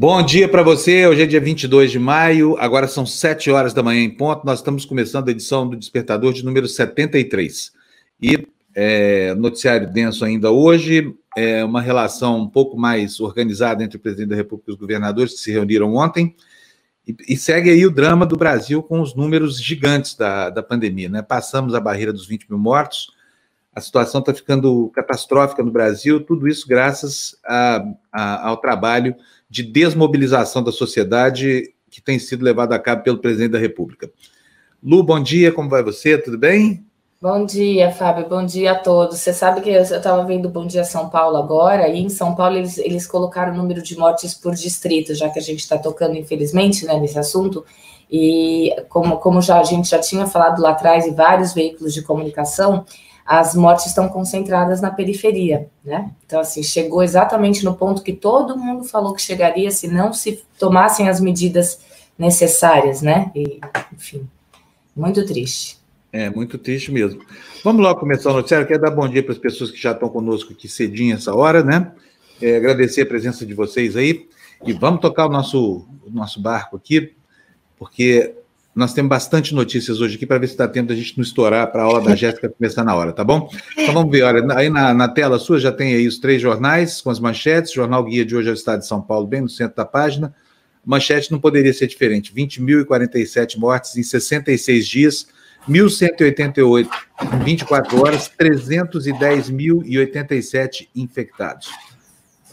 Bom dia para você. Hoje é dia 22 de maio, agora são 7 horas da manhã em ponto. Nós estamos começando a edição do Despertador de número 73. E é, noticiário denso ainda hoje, é, uma relação um pouco mais organizada entre o presidente da República e os governadores que se reuniram ontem. E, e segue aí o drama do Brasil com os números gigantes da, da pandemia. Né? Passamos a barreira dos 20 mil mortos, a situação está ficando catastrófica no Brasil, tudo isso graças a, a, ao trabalho de desmobilização da sociedade que tem sido levado a cabo pelo presidente da República. Lu, bom dia, como vai você? Tudo bem? Bom dia, Fábio, bom dia a todos. Você sabe que eu estava vendo Bom Dia São Paulo agora, e em São Paulo eles, eles colocaram o número de mortes por distrito, já que a gente está tocando, infelizmente, né, nesse assunto. E como, como já, a gente já tinha falado lá atrás, em vários veículos de comunicação, as mortes estão concentradas na periferia, né? Então, assim, chegou exatamente no ponto que todo mundo falou que chegaria se não se tomassem as medidas necessárias, né? E, enfim, muito triste. É, muito triste mesmo. Vamos logo começar o noticiário. Quero dar bom dia para as pessoas que já estão conosco aqui cedinho essa hora, né? É, agradecer a presença de vocês aí. E vamos tocar o nosso, o nosso barco aqui, porque nós temos bastante notícias hoje aqui para ver se dá tempo da gente não estourar para a aula da Jéssica começar na hora, tá bom? Então vamos ver, olha, aí na, na, tela sua já tem aí os três jornais com as manchetes, Jornal Guia de hoje é o Estado de São Paulo, bem no centro da página. Manchete não poderia ser diferente, 20.047 mortes em 66 dias, 1.188 em 24 horas, 310.087 infectados.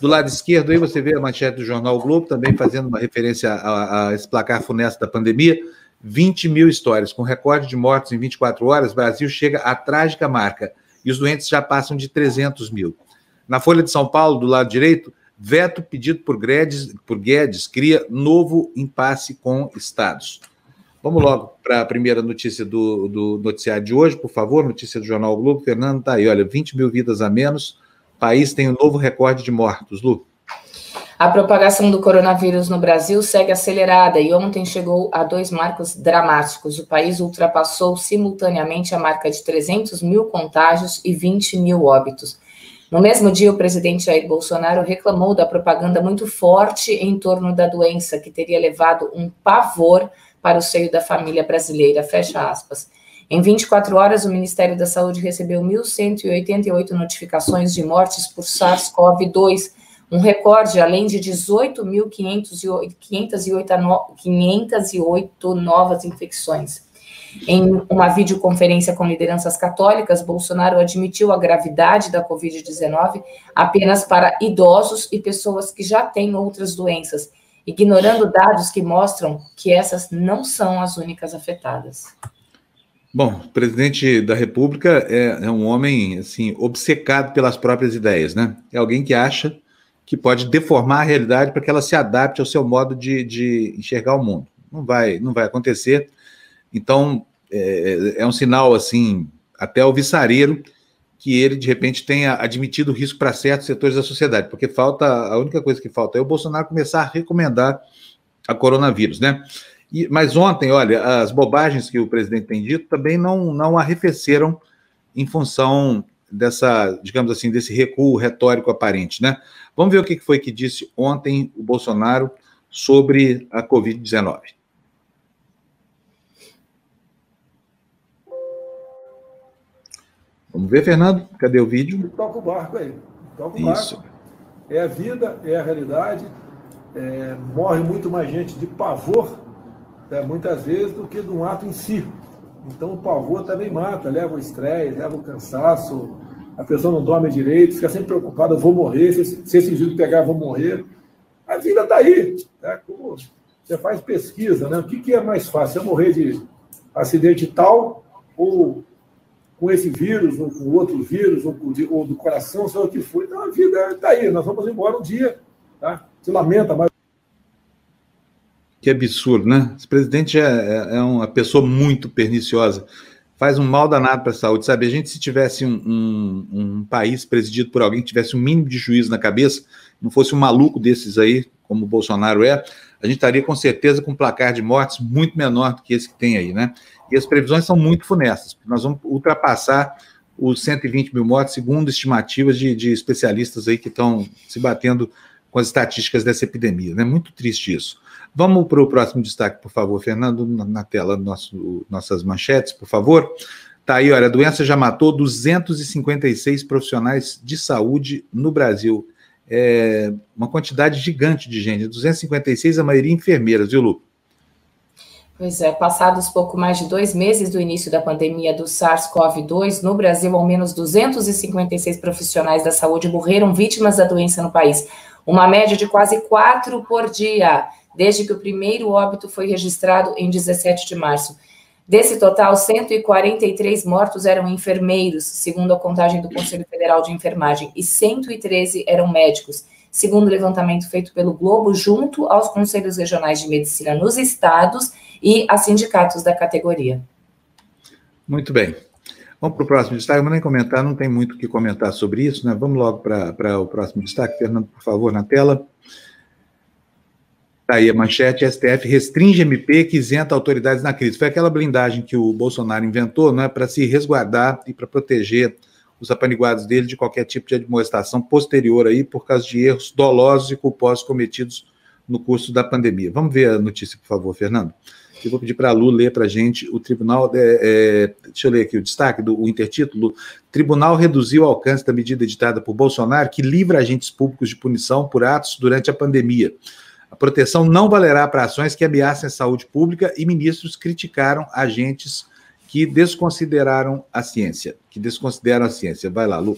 Do lado esquerdo aí você vê a manchete do Jornal o Globo, também fazendo uma referência a, a esse placar funesto da pandemia, 20 mil histórias. Com recorde de mortes em 24 horas, Brasil chega à trágica marca e os doentes já passam de 300 mil. Na Folha de São Paulo, do lado direito, veto pedido por Guedes, por Guedes cria novo impasse com estados. Vamos logo para a primeira notícia do, do, noticiário de hoje, por favor, notícia do Jornal Globo. Fernando está aí, olha, 20 mil vidas a menos, país tem um novo recorde de mortos. Lu. A propagação do coronavírus no Brasil segue acelerada e ontem chegou a dois marcos dramáticos. O país ultrapassou simultaneamente a marca de 300 mil contágios e 20 mil óbitos. No mesmo dia, o presidente Jair Bolsonaro reclamou da propaganda muito forte em torno da doença, que teria levado um pavor para o seio da família brasileira. Fecha aspas. Em 24 horas, o Ministério da Saúde recebeu 1.188 notificações de mortes por SARS-CoV-2 um recorde além de 18.508 novas infecções. Em uma videoconferência com lideranças católicas, Bolsonaro admitiu a gravidade da Covid-19 apenas para idosos e pessoas que já têm outras doenças, ignorando dados que mostram que essas não são as únicas afetadas. Bom, o presidente da República é, é um homem assim obcecado pelas próprias ideias, né? É alguém que acha que pode deformar a realidade para que ela se adapte ao seu modo de, de enxergar o mundo. Não vai, não vai acontecer. Então, é, é um sinal, assim, até alvissareiro, que ele, de repente, tenha admitido risco para certos setores da sociedade, porque falta, a única coisa que falta é o Bolsonaro começar a recomendar a coronavírus, né? E, mas ontem, olha, as bobagens que o presidente tem dito também não, não arrefeceram em função dessa, digamos assim, desse recuo retórico aparente, né? Vamos ver o que foi que disse ontem o Bolsonaro sobre a Covid-19. Vamos ver, Fernando? Cadê o vídeo? Toca o barco aí. Toca o Isso. barco. É a vida, é a realidade. É, morre muito mais gente de pavor, é, muitas vezes, do que de um ato em si. Então o pavor também mata, leva o estresse, leva o cansaço, a pessoa não dorme direito, fica sempre preocupada, vou morrer, se, se esse vírus pegar, vou morrer. A vida está aí. Né? Como você faz pesquisa, né? O que, que é mais fácil? Eu morrer de acidente tal ou com esse vírus, ou com outro vírus, ou, ou do coração, sei lá o que for. Então a vida está aí, nós vamos embora um dia. Tá? Se lamenta, mas. Que absurdo, né? Esse presidente é, é, é uma pessoa muito perniciosa faz um mal danado para a saúde, sabe? A gente, se tivesse um, um, um, país presidido por alguém que tivesse um mínimo de juízo na cabeça, não fosse um maluco desses aí, como o Bolsonaro é, a gente estaria com certeza com um placar de mortes muito menor do que esse que tem aí, né? E as previsões são muito funestas, nós vamos ultrapassar os 120 mil mortes, segundo estimativas de, de especialistas aí que estão se batendo com as estatísticas dessa epidemia. É né? muito triste isso. Vamos para o próximo destaque, por favor, Fernando, na tela, nosso, nossas manchetes, por favor. Tá aí, olha, a doença já matou 256 profissionais de saúde no Brasil. É uma quantidade gigante de gente, 256, a maioria enfermeiras, viu, Lu? Pois é, passados pouco mais de dois meses do início da pandemia do SARS-CoV-2, no Brasil, ao menos 256 profissionais da saúde morreram vítimas da doença no país. Uma média de quase quatro por dia, desde que o primeiro óbito foi registrado em 17 de março. Desse total, 143 mortos eram enfermeiros, segundo a contagem do Conselho Federal de Enfermagem, e 113 eram médicos segundo o levantamento feito pelo Globo, junto aos conselhos regionais de medicina nos estados e a sindicatos da categoria. Muito bem. Vamos para o próximo destaque. Vamos nem comentar, não tem muito o que comentar sobre isso, né? Vamos logo para, para o próximo destaque. Fernando, por favor, na tela. Está aí a manchete: STF restringe MP que isenta autoridades na crise. Foi aquela blindagem que o Bolsonaro inventou, não é? Para se resguardar e para proteger os apaniguados dele de qualquer tipo de admoestação posterior aí por causa de erros dolosos e culposos cometidos no curso da pandemia. Vamos ver a notícia, por favor, Fernando. Eu vou pedir para a Lu ler para a gente o tribunal. É, é, deixa eu ler aqui o destaque do o intertítulo. Tribunal reduziu o alcance da medida editada por Bolsonaro que livra agentes públicos de punição por atos durante a pandemia. Proteção não valerá para ações que ameacem a saúde pública e ministros criticaram agentes que desconsideraram a ciência, que desconsideram a ciência. Vai lá, Lu.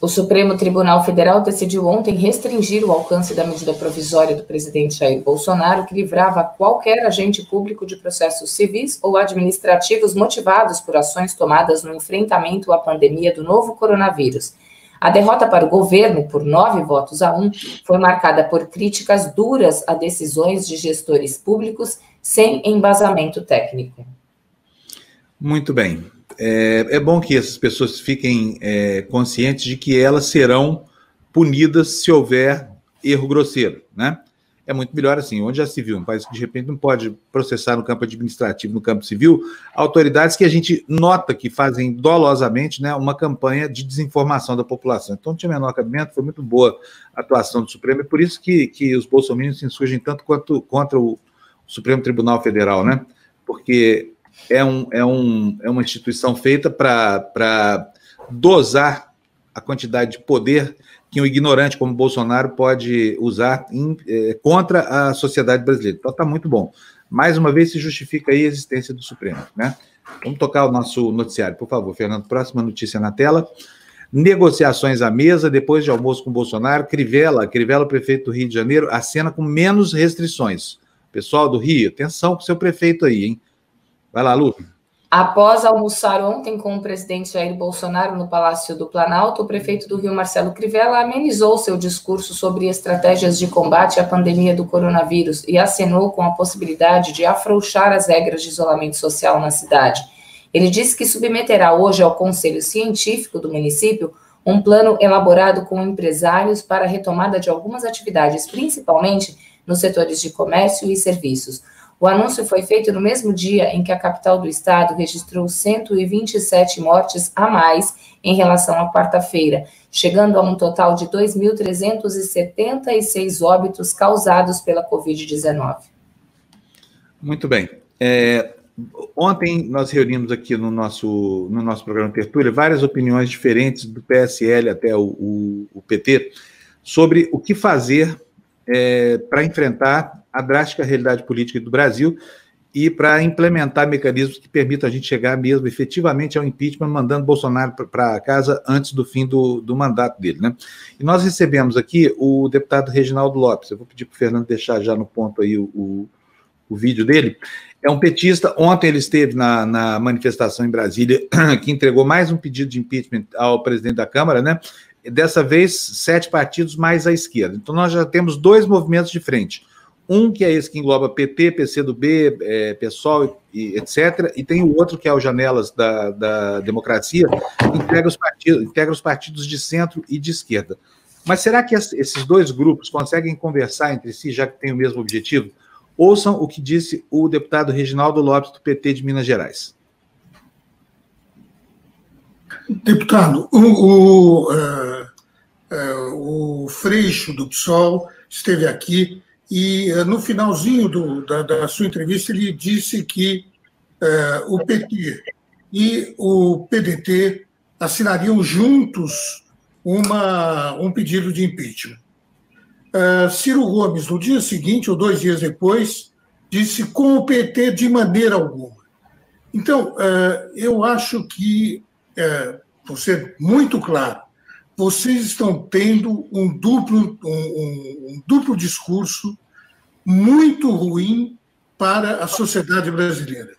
O Supremo Tribunal Federal decidiu ontem restringir o alcance da medida provisória do presidente Jair Bolsonaro, que livrava qualquer agente público de processos civis ou administrativos motivados por ações tomadas no enfrentamento à pandemia do novo coronavírus. A derrota para o governo, por nove votos a um, foi marcada por críticas duras a decisões de gestores públicos sem embasamento técnico. Muito bem. É, é bom que essas pessoas fiquem é, conscientes de que elas serão punidas se houver erro grosseiro, né? É muito melhor assim, onde já se viu, um país que de repente não pode processar no campo administrativo, no campo civil, autoridades que a gente nota que fazem dolosamente né, uma campanha de desinformação da população. Então, não tinha menor cabimento, foi muito boa a atuação do Supremo, é por isso que, que os bolsominions se insurgem tanto quanto contra o Supremo Tribunal Federal, né? Porque é, um, é, um, é uma instituição feita para dosar a quantidade de poder que um ignorante como Bolsonaro pode usar em, é, contra a sociedade brasileira. Então está muito bom. Mais uma vez se justifica aí a existência do Supremo. Né? Vamos tocar o nosso noticiário, por favor, Fernando. Próxima notícia na tela. Negociações à mesa, depois de almoço com Bolsonaro, Crivella, Crivella, prefeito do Rio de Janeiro, acena com menos restrições. Pessoal do Rio, atenção com seu prefeito aí, hein? Vai lá, Lu. Após almoçar ontem com o presidente Jair Bolsonaro no Palácio do Planalto, o prefeito do Rio, Marcelo Crivella, amenizou seu discurso sobre estratégias de combate à pandemia do coronavírus e acenou com a possibilidade de afrouxar as regras de isolamento social na cidade. Ele disse que submeterá hoje ao Conselho Científico do município um plano elaborado com empresários para a retomada de algumas atividades, principalmente nos setores de comércio e serviços. O anúncio foi feito no mesmo dia em que a capital do estado registrou 127 mortes a mais em relação à quarta-feira, chegando a um total de 2.376 óbitos causados pela Covid-19. Muito bem. É, ontem nós reunimos aqui no nosso, no nosso programa Tertúlia várias opiniões diferentes do PSL até o, o, o PT sobre o que fazer é, para enfrentar a drástica realidade política do Brasil e para implementar mecanismos que permitam a gente chegar mesmo efetivamente ao impeachment, mandando Bolsonaro para casa antes do fim do, do mandato dele. Né? E nós recebemos aqui o deputado Reginaldo Lopes. Eu vou pedir para o Fernando deixar já no ponto aí o, o, o, vídeo dele. É um petista. Ontem ele esteve na, na manifestação em Brasília, que entregou mais um pedido de impeachment ao presidente da Câmara, né? Dessa vez, sete partidos mais à esquerda. Então, nós já temos dois movimentos de frente um que é esse que engloba PT, PCdoB, é, PSOL e etc. E tem o outro que é o Janelas da, da Democracia, que integra os, partidos, integra os partidos de centro e de esquerda. Mas será que esses dois grupos conseguem conversar entre si, já que têm o mesmo objetivo? Ouçam o que disse o deputado Reginaldo Lopes, do PT de Minas Gerais. Deputado, o, o, uh, uh, o Freixo do PSOL esteve aqui e no finalzinho do, da, da, sua entrevista ele disse que o PT e o PDT assinariam juntos uma, um pedido de impeachment. Uh, Ciro Gomes, no dia seguinte, ou dois dias depois, disse com o PT de maneira alguma. Então, uh, eu acho que, vou ser muito claro, vocês estão tendo um duplo, um, um, duplo discurso muito ruim para a sociedade brasileira.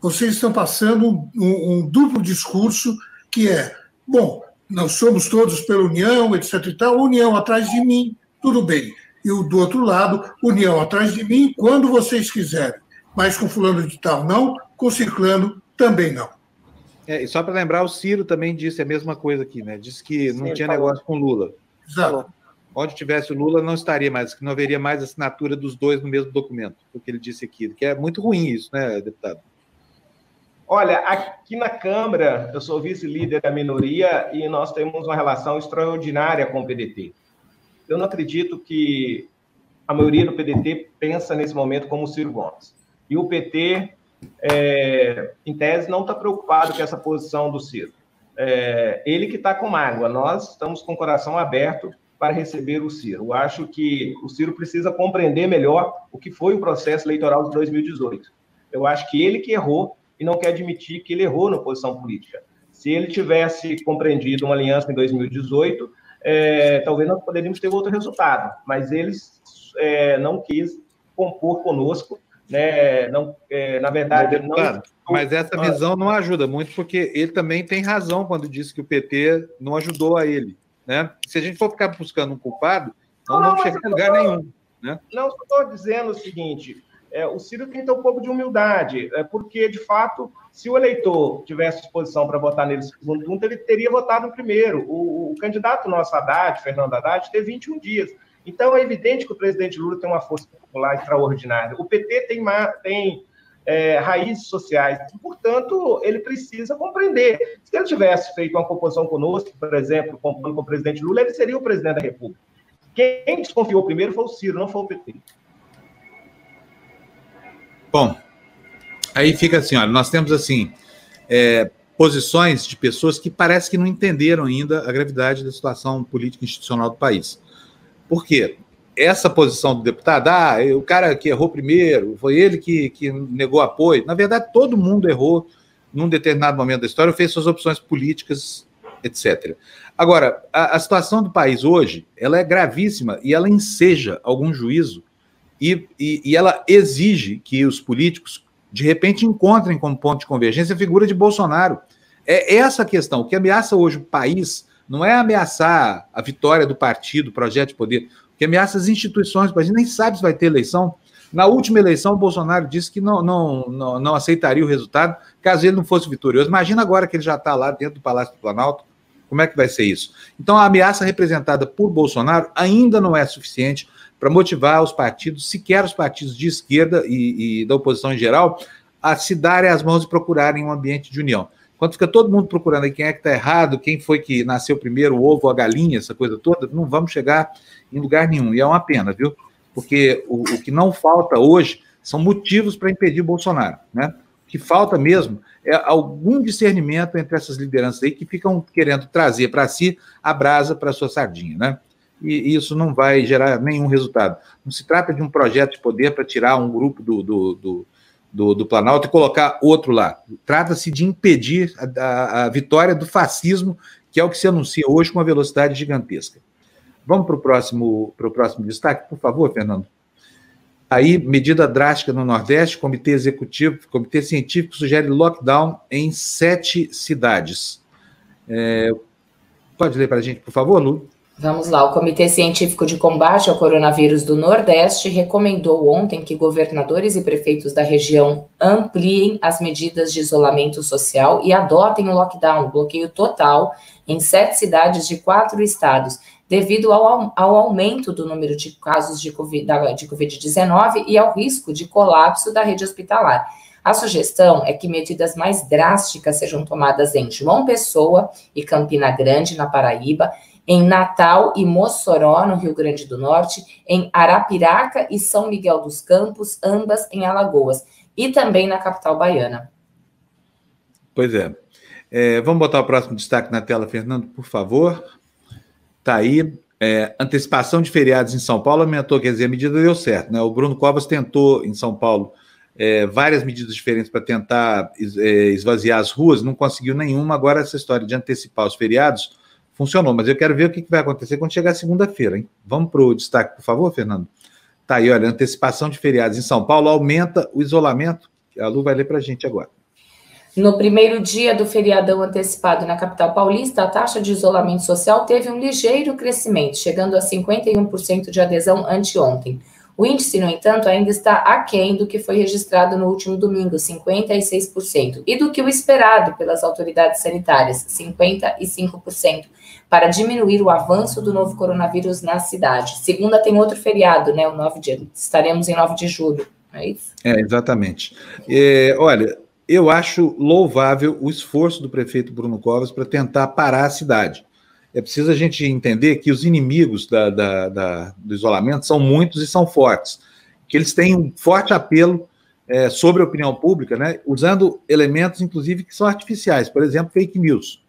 Vocês estão passando um, um duplo discurso que é, bom, nós somos todos pela União, etc. e tal, União atrás de mim, tudo bem. E o do outro lado, União atrás de mim, quando vocês quiserem. Mas com fulano de tal não, com ciclano também não. É, e só para lembrar, o Ciro também disse a mesma coisa aqui, né? Disse que não Sim, tinha falou. negócio com Lula. Exato. Onde tivesse o Lula, não estaria mais, que não haveria mais assinatura dos dois no mesmo documento, o que ele disse aqui, que é muito ruim isso, né, deputado? Olha, aqui na Câmara, eu sou vice-líder da minoria e nós temos uma relação extraordinária com o PDT. Eu não acredito que a maioria do PDT pensa nesse momento como o Ciro Gomes. E o PT, é, em tese, não está preocupado com essa posição do Ciro. É, ele que está com mágoa, nós estamos com o coração aberto para receber o Ciro. Eu acho que o Ciro precisa compreender melhor o que foi o processo eleitoral de 2018. Eu acho que ele que errou e não quer admitir que ele errou na posição política. Se ele tivesse compreendido uma aliança em 2018, é, talvez nós poderíamos ter outro resultado, mas ele é, não quis compor conosco, né? Não, é, na verdade, mas, não. Mas essa visão não ajuda muito, porque ele também tem razão quando disse que o PT não ajudou a ele. Né? Se a gente for ficar buscando um culpado, não, não vamos chegar em lugar nenhum. Né? Não, estou dizendo o seguinte: é, o Ciro tem que ter um pouco de humildade, é, porque, de fato, se o eleitor tivesse disposição para votar nele segundo turno, ele teria votado no primeiro. O, o, candidato nosso, Haddad, Fernando Haddad, teve 21 dias. Então, é evidente que o presidente Lula tem uma força popular extraordinária. O PT tem, tem é, raízes sociais, portanto, ele precisa compreender. Se ele tivesse feito uma composição conosco, por exemplo, compondo com o presidente Lula, ele seria o presidente da República. Quem desconfiou primeiro foi o Ciro, não foi o PT. Bom, aí fica assim, olha, nós temos assim é, posições de pessoas que parece que não entenderam ainda a gravidade da situação política institucional do país. Por quê? Essa posição do deputado, ah, o cara que errou primeiro, foi ele que, que negou apoio. Na verdade, todo mundo errou num determinado momento da história, fez suas opções políticas, etc. Agora, a, a situação do país hoje, ela é gravíssima e ela enseja algum juízo e, e, e ela exige que os políticos, de repente, encontrem como ponto de convergência a figura de Bolsonaro. É essa a questão. O que ameaça hoje o país não é ameaçar a vitória do partido, o projeto de poder, que ameaça as instituições. A gente nem sabe se vai ter eleição. Na última eleição, o Bolsonaro disse que não, não, não, não aceitaria o resultado caso ele não fosse vitorioso. Imagina agora que ele já está lá dentro do Palácio do Planalto, como é que vai ser isso? Então, a ameaça representada por Bolsonaro ainda não é suficiente para motivar os partidos, sequer os partidos de esquerda e, e, da oposição em geral, a se darem as mãos e procurarem um ambiente de união. Quando fica todo mundo procurando aí quem é que está errado, quem foi que nasceu primeiro, o ovo a galinha, essa coisa toda, não vamos chegar em lugar nenhum. E é uma pena, viu? Porque o, o que não falta hoje são motivos para impedir Bolsonaro, né? O que falta mesmo é algum discernimento entre essas lideranças aí que ficam querendo trazer para si a brasa para sua sardinha, né? e isso não vai gerar nenhum resultado. Não se trata de um projeto de poder para tirar um grupo do, do, do, do, do Planalto e colocar outro lá. Trata-se de impedir a, a, a, vitória do fascismo, que é o que se anuncia hoje com uma velocidade gigantesca. Vamos para o próximo, próximo destaque, por favor, Fernando. Aí, medida drástica no Nordeste, Comitê Executivo, Comitê Científico sugere lockdown em sete cidades. É, pode ler para a gente, por favor, Lu? Vamos lá. O Comitê Científico de Combate ao Coronavírus do Nordeste recomendou ontem que governadores e prefeitos da região ampliem as medidas de isolamento social e adotem o lockdown, bloqueio total, em sete cidades de quatro estados, devido ao, ao aumento do número de casos de Covid-19 de COVID e ao risco de colapso da rede hospitalar. A sugestão é que medidas mais drásticas sejam tomadas em João Pessoa e Campina Grande, na Paraíba, em Natal e Mossoró, no Rio Grande do Norte, em Arapiraca e São Miguel dos Campos, ambas em Alagoas, e também na capital baiana. Pois é. é vamos botar o próximo destaque na tela, Fernando, por favor. Está aí. É, antecipação de feriados em São Paulo aumentou, quer dizer, a medida deu certo. Né? O Bruno Covas tentou, em São Paulo, é, várias medidas diferentes para tentar é, esvaziar as ruas, não conseguiu nenhuma. Agora, essa história de antecipar os feriados funcionou, mas eu quero ver o que vai acontecer quando chegar segunda-feira. hein? Vamos para o destaque, por favor, Fernando? Tá aí, olha, antecipação de feriados em São Paulo aumenta o isolamento. A Lu vai ler para a gente agora. No primeiro dia do feriadão antecipado na capital paulista, a taxa de isolamento social teve um ligeiro crescimento, chegando a 51% de adesão anteontem. O índice, no entanto, ainda está aquém do que foi registrado no último domingo, 56%, e do que o esperado pelas autoridades sanitárias, 55%, para diminuir o avanço do novo coronavírus na cidade. Segunda tem outro feriado, né? O 9 de, estaremos em 9 de julho, é isso? É, exatamente. É, olha, eu acho louvável o esforço do prefeito Bruno Covas para tentar parar a cidade é preciso a gente entender que os inimigos da, da, da, do isolamento são muitos e são fortes, que eles têm um forte apelo é, sobre a opinião pública, né, usando elementos, inclusive, que são artificiais, por exemplo, fake news.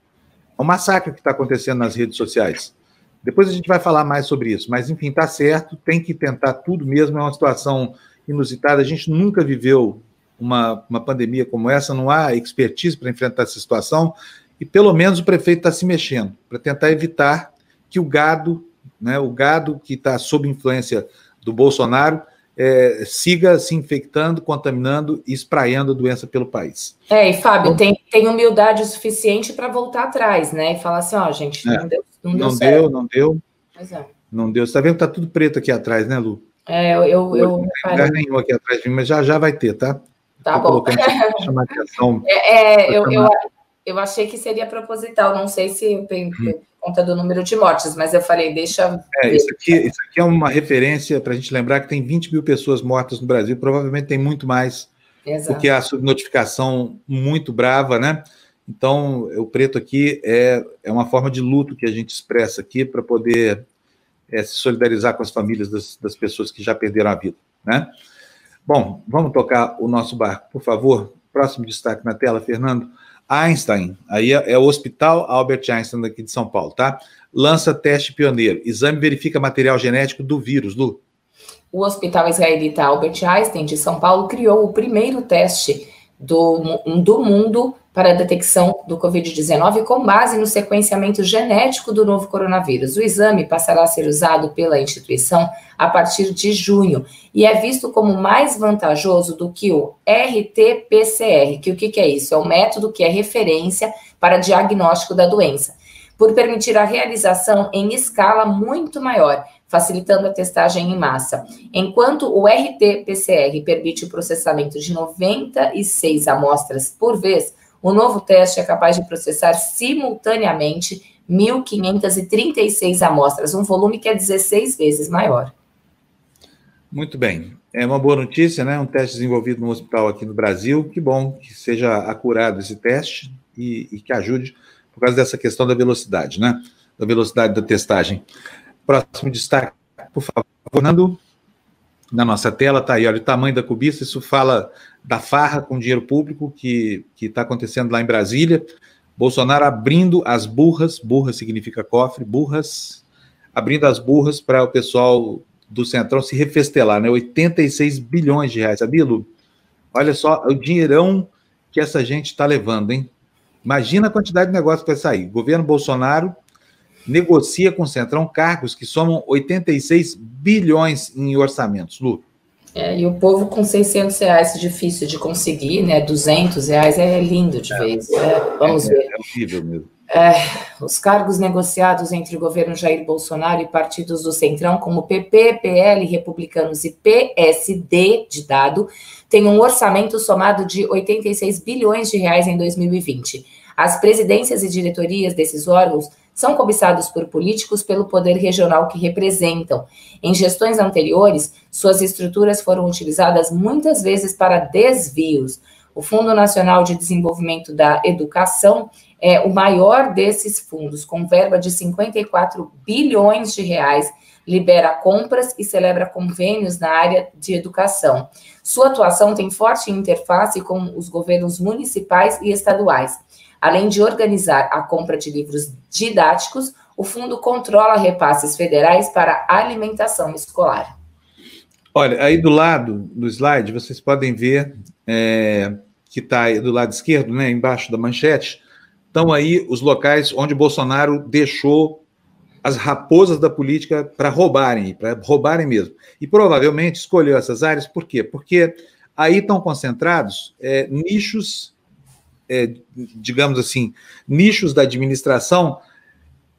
Um massacre que está acontecendo nas redes sociais. Depois a gente vai falar mais sobre isso, mas enfim, está certo, tem que tentar tudo mesmo, é uma situação inusitada, a gente nunca viveu uma, uma pandemia como essa, não há expertise para enfrentar essa situação, e pelo menos o prefeito está se mexendo para tentar evitar que o gado, né, o gado que está sob influência do Bolsonaro, é, siga se infectando, contaminando e espraiando a doença pelo país. É, e Fábio, tem, tem humildade suficiente para voltar atrás, né? E falar assim, ó, gente, não é, deu, não deu não certo. Deu, não deu, é. Não deu. Você está vendo que está tudo preto aqui atrás, né, Lu? É, eu... eu, eu não tem lugar nenhum aqui atrás de mim, mas já já vai ter, tá? Tá Tô bom. Chamar atenção. É, é eu, eu, eu achei que seria proposital, não sei se uhum. Conta do número de mortes, mas eu falei, deixa. É, isso, aqui, isso aqui é uma referência para a gente lembrar que tem 20 mil pessoas mortas no Brasil, provavelmente tem muito mais, Exato. porque a subnotificação muito brava, né? Então, o preto aqui é, é uma forma de luto que a gente expressa aqui para poder é, se solidarizar com as famílias das, das pessoas que já perderam a vida, né? Bom, vamos tocar o nosso barco, por favor. Próximo destaque na tela, Fernando. Einstein, aí é, é, o Hospital Albert Einstein daqui de São Paulo, tá? Lança teste pioneiro. Exame verifica material genético do vírus, Lu. O Hospital Israelita Albert Einstein de São Paulo criou o primeiro teste do, do mundo para a detecção do Covid-19 com base no sequenciamento genético do novo coronavírus. O exame passará a ser usado pela instituição a partir de junho e é visto como mais vantajoso do que o RT-PCR, que o que, que é isso? É o método que é referência para diagnóstico da doença, por permitir a realização em escala muito maior, facilitando a testagem em massa. Enquanto o RT-PCR permite o processamento de 96 amostras por vez, o novo teste é capaz de processar simultaneamente 1.536 amostras, um volume que é 16 vezes maior. Muito bem. É uma boa notícia, né? Um teste desenvolvido no hospital aqui no Brasil. Que bom que seja acurado esse teste e, e que ajude por causa dessa questão da velocidade, né? Da velocidade da testagem. Próximo destaque, por favor, Fernando. Na nossa tela está aí, olha o tamanho da cobiça. Isso fala da farra com dinheiro público que está acontecendo lá em Brasília. Bolsonaro abrindo as burras, burra significa cofre, burras, abrindo as burras para o pessoal do Centrão se refestelar, né? 86 bilhões de reais, sabia, Lu? Olha só o dinheirão que essa gente está levando, hein? Imagina a quantidade de negócio que vai sair. O governo Bolsonaro negocia com o Centrão cargos que somam 86 bilhões em orçamentos, Lu. É, e o povo com 600 reais difícil de conseguir, né? 200 reais é lindo de é. vez. Né? Vamos é, ver. É horrível mesmo. É, os cargos negociados entre o governo Jair Bolsonaro e partidos do Centrão, como PP, PL, Republicanos e PSD, de dado, têm um orçamento somado de 86 bilhões de reais em 2020. As presidências e diretorias desses órgãos são cobiçados por políticos pelo poder regional que representam. Em gestões anteriores, suas estruturas foram utilizadas muitas vezes para desvios. O Fundo Nacional de Desenvolvimento da Educação é o maior desses fundos, com verba de 54 bilhões de reais, libera compras e celebra convênios na área de educação. Sua atuação tem forte interface com os governos municipais e estaduais. Além de organizar a compra de livros didáticos, o fundo controla repasses federais para alimentação escolar. Olha, aí do lado do slide, vocês podem ver é, que está do lado esquerdo, né, embaixo da manchete, estão aí os locais onde Bolsonaro deixou as raposas da política para roubarem, para roubarem mesmo. E provavelmente escolheu essas áreas por quê? Porque aí estão concentrados é, nichos, é, digamos assim, nichos da administração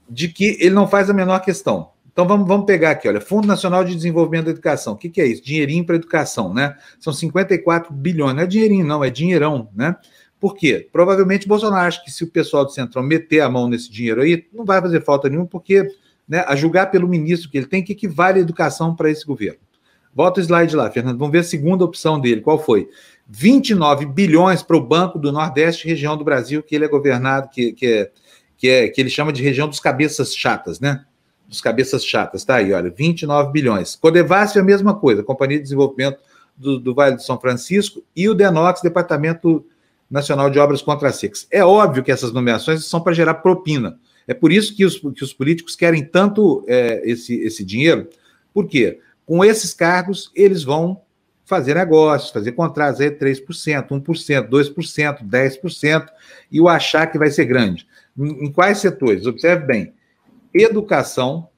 de que ele não faz a menor questão. Então vamos, vamos pegar aqui, olha, Fundo Nacional de Desenvolvimento da Educação. O que, que é isso? Dinheirinho para educação, né? São 54 bilhões, não é dinheirinho, não, é dinheirão, né? Por quê? Provavelmente Bolsonaro acha que se o pessoal do Centrão meter a mão nesse dinheiro aí, não vai fazer falta nenhuma, porque, né, a julgar pelo ministro que ele tem, que equivale a educação para esse governo. Volta o slide lá, Fernando. Vamos ver a segunda opção dele. Qual foi? 29 bilhões para o Banco do Nordeste, região do Brasil, que ele é governado, que, que, é, que, é, que ele chama de região dos cabeças chatas, né? dos cabeças chatas, tá aí, olha, 29 bilhões. Codevasf é a mesma coisa, Companhia de Desenvolvimento do, do Vale do São Francisco, e o Denox, Departamento Nacional de Obras contra Secas. É óbvio que essas nomeações são para gerar propina. É por isso que os, que os políticos querem tanto é, esse, esse dinheiro, por quê? Com esses cargos, eles vão fazer negócios, fazer contratos aí 3%, 1%, 2%, 10%, e o achar que vai ser grande. Em, quais setores? Observe bem Educação,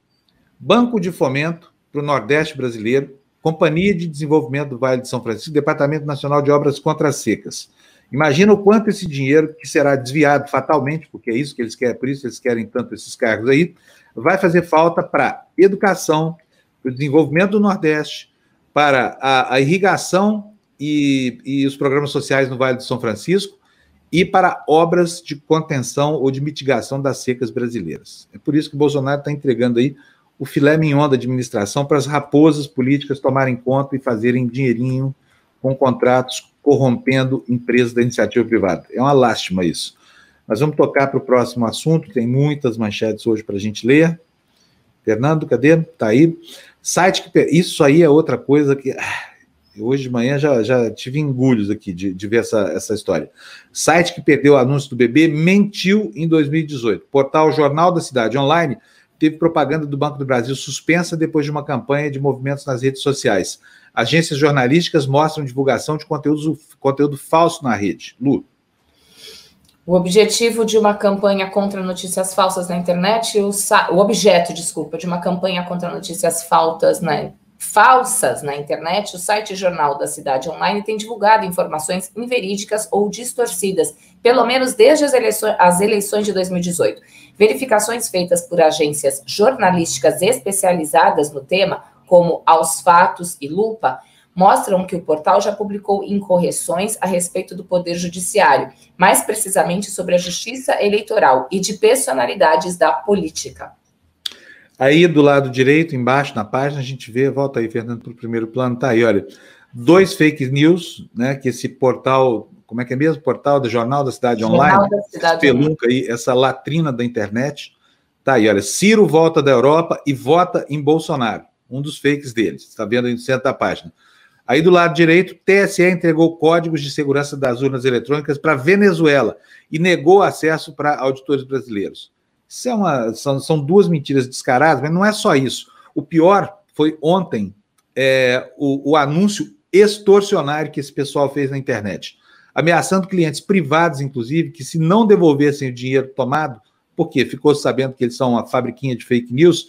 Banco de Fomento para o Nordeste Brasileiro, Companhia de Desenvolvimento do Vale de São Francisco, Departamento Nacional de Obras Contra Secas. Imagina o quanto esse dinheiro, que será desviado fatalmente, porque é isso que eles querem, por isso eles querem tanto esses cargos aí, vai fazer falta para educação, para o desenvolvimento do Nordeste, para a, a irrigação e, e, os programas sociais no Vale de São Francisco, e para obras de contenção ou de mitigação das secas brasileiras. É por isso que o Bolsonaro está entregando aí o filé mignon da administração para as raposas políticas tomarem conta e fazerem dinheirinho com contratos corrompendo empresas da iniciativa privada. É uma lástima isso. Mas vamos tocar para o próximo assunto, tem muitas manchetes hoje para a gente ler. Fernando, cadê? Está aí. Site que. Isso aí é outra coisa que. Ah, Hoje de manhã já, já tive engulhos aqui de, de ver essa, essa história. Site que perdeu o anúncio do bebê mentiu em 2018. Portal Jornal da Cidade Online teve propaganda do Banco do Brasil suspensa depois de uma campanha de movimentos nas redes sociais. Agências jornalísticas mostram divulgação de conteúdo, conteúdo falso na rede. Lu. O objetivo de uma campanha contra notícias falsas na internet, o, o objeto, desculpa, de uma campanha contra notícias faltas na falsas na internet, o site Jornal da Cidade Online tem divulgado informações inverídicas ou distorcidas, pelo menos desde as eleições, as eleições de 2018. Verificações feitas por agências jornalísticas especializadas no tema, como Aos Fatos e Lupa, mostram que o portal já publicou incorreções a respeito do Poder Judiciário, mais precisamente sobre a justiça eleitoral e de personalidades da política. Aí do lado direito, embaixo na página, a gente vê, volta aí, Fernando, para o primeiro plano, tá aí, olha, dois fake news, né? Que esse portal, como é que é mesmo? Portal do Jornal da Cidade Jornal Online, da Cidade pelunca aí, essa latrina da internet. Tá aí, olha, Ciro volta da Europa e vota em Bolsonaro. Um dos fakes deles. Está vendo aí no centro da página. Aí do lado direito, TSE entregou códigos de segurança das urnas eletrônicas para Venezuela e negou acesso para auditores brasileiros. Isso é uma, são, são duas mentiras descaradas, mas não é só isso. O pior foi ontem é, o, o anúncio extorsionário que esse pessoal fez na internet, ameaçando clientes privados, inclusive, que se não devolvessem o dinheiro tomado, porque ficou sabendo que eles são uma fabriquinha de fake news,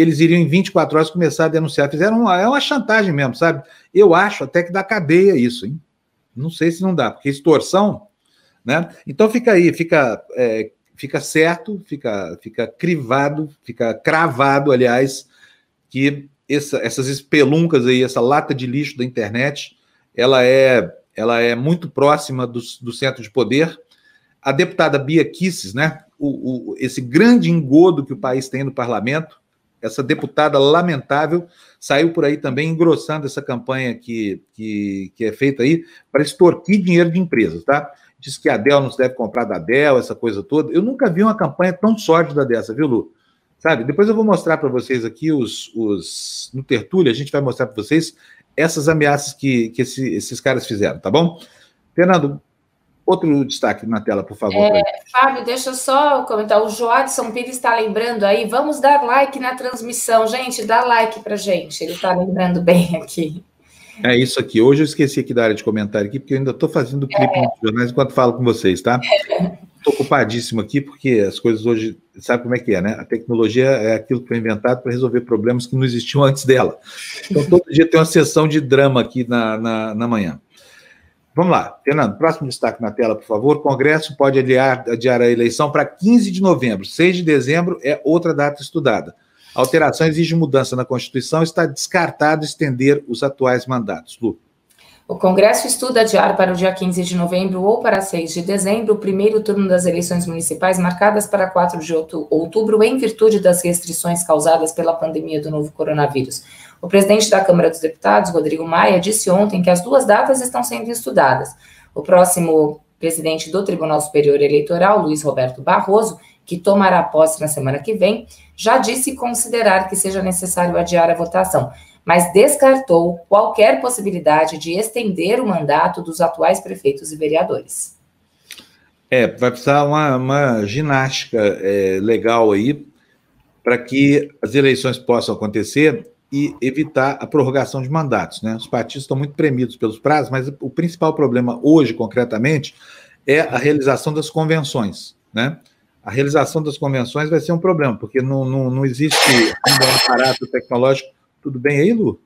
eles iriam em 24 horas começar a denunciar. Fizeram uma, é uma chantagem mesmo, sabe? Eu acho até que dá cadeia isso, hein? Não sei se não dá, porque extorsão, né? Então fica aí, fica é, fica certo, fica, fica crivado, fica cravado, aliás, que essa, essas espeluncas aí, essa lata de lixo da internet, ela é, ela é muito próxima do, do centro de poder. A deputada Bia Kisses, né, o, o, esse grande engodo que o país tem no parlamento, essa deputada lamentável saiu por aí também engrossando essa campanha que, que, que é feita aí para extorquir dinheiro de empresas, tá? Diz que a Dell não se deve comprar da Dell, essa coisa toda. Eu nunca vi uma campanha tão sórdida dessa, viu, Lu? Sabe? Depois eu vou mostrar para vocês aqui os, os. No Tertúlio, a gente vai mostrar para vocês essas ameaças que, que esse, esses caras fizeram, tá bom? Fernando, Outro destaque na tela, por favor. É, Fábio, deixa eu só comentar. O Joadson Pires está lembrando aí. Vamos dar like na transmissão. Gente, dá like para gente. Ele está lembrando bem aqui. É isso aqui. Hoje eu esqueci aqui da área de comentário aqui, porque eu ainda estou fazendo clipe é. nos jornais enquanto falo com vocês, tá? Estou ocupadíssimo aqui, porque as coisas hoje, sabe como é que é, né? A tecnologia é aquilo que foi inventado para resolver problemas que não existiam antes dela. Então, todo dia tem uma sessão de drama aqui na, na, na manhã. Vamos lá, Fernando, próximo destaque na tela, por favor. O Congresso pode adiar, adiar a eleição para 15 de novembro. 6 de dezembro é outra data estudada. A alteração exige mudança na Constituição, está descartado estender os atuais mandatos. Lu. O Congresso estuda adiar para o dia 15 de novembro ou para 6 de dezembro o primeiro turno das eleições municipais marcadas para 4 de outubro em virtude das restrições causadas pela pandemia do novo coronavírus. O presidente da Câmara dos Deputados, Rodrigo Maia, disse ontem que as duas datas estão sendo estudadas. O próximo presidente do Tribunal Superior Eleitoral, Luiz Roberto Barroso, que tomará posse na semana que vem, já disse considerar que seja necessário adiar a votação, mas descartou qualquer possibilidade de estender o mandato dos atuais prefeitos e vereadores. É, vai precisar uma, uma ginástica é, legal aí para que as eleições possam acontecer e evitar a prorrogação de mandatos. Né? Os partidos estão muito premidos pelos prazos, mas o principal problema hoje, concretamente, é a realização das convenções. Né? A realização das convenções vai ser um problema, porque não, não, não existe ainda um aparato tecnológico. Tudo bem aí, Lu?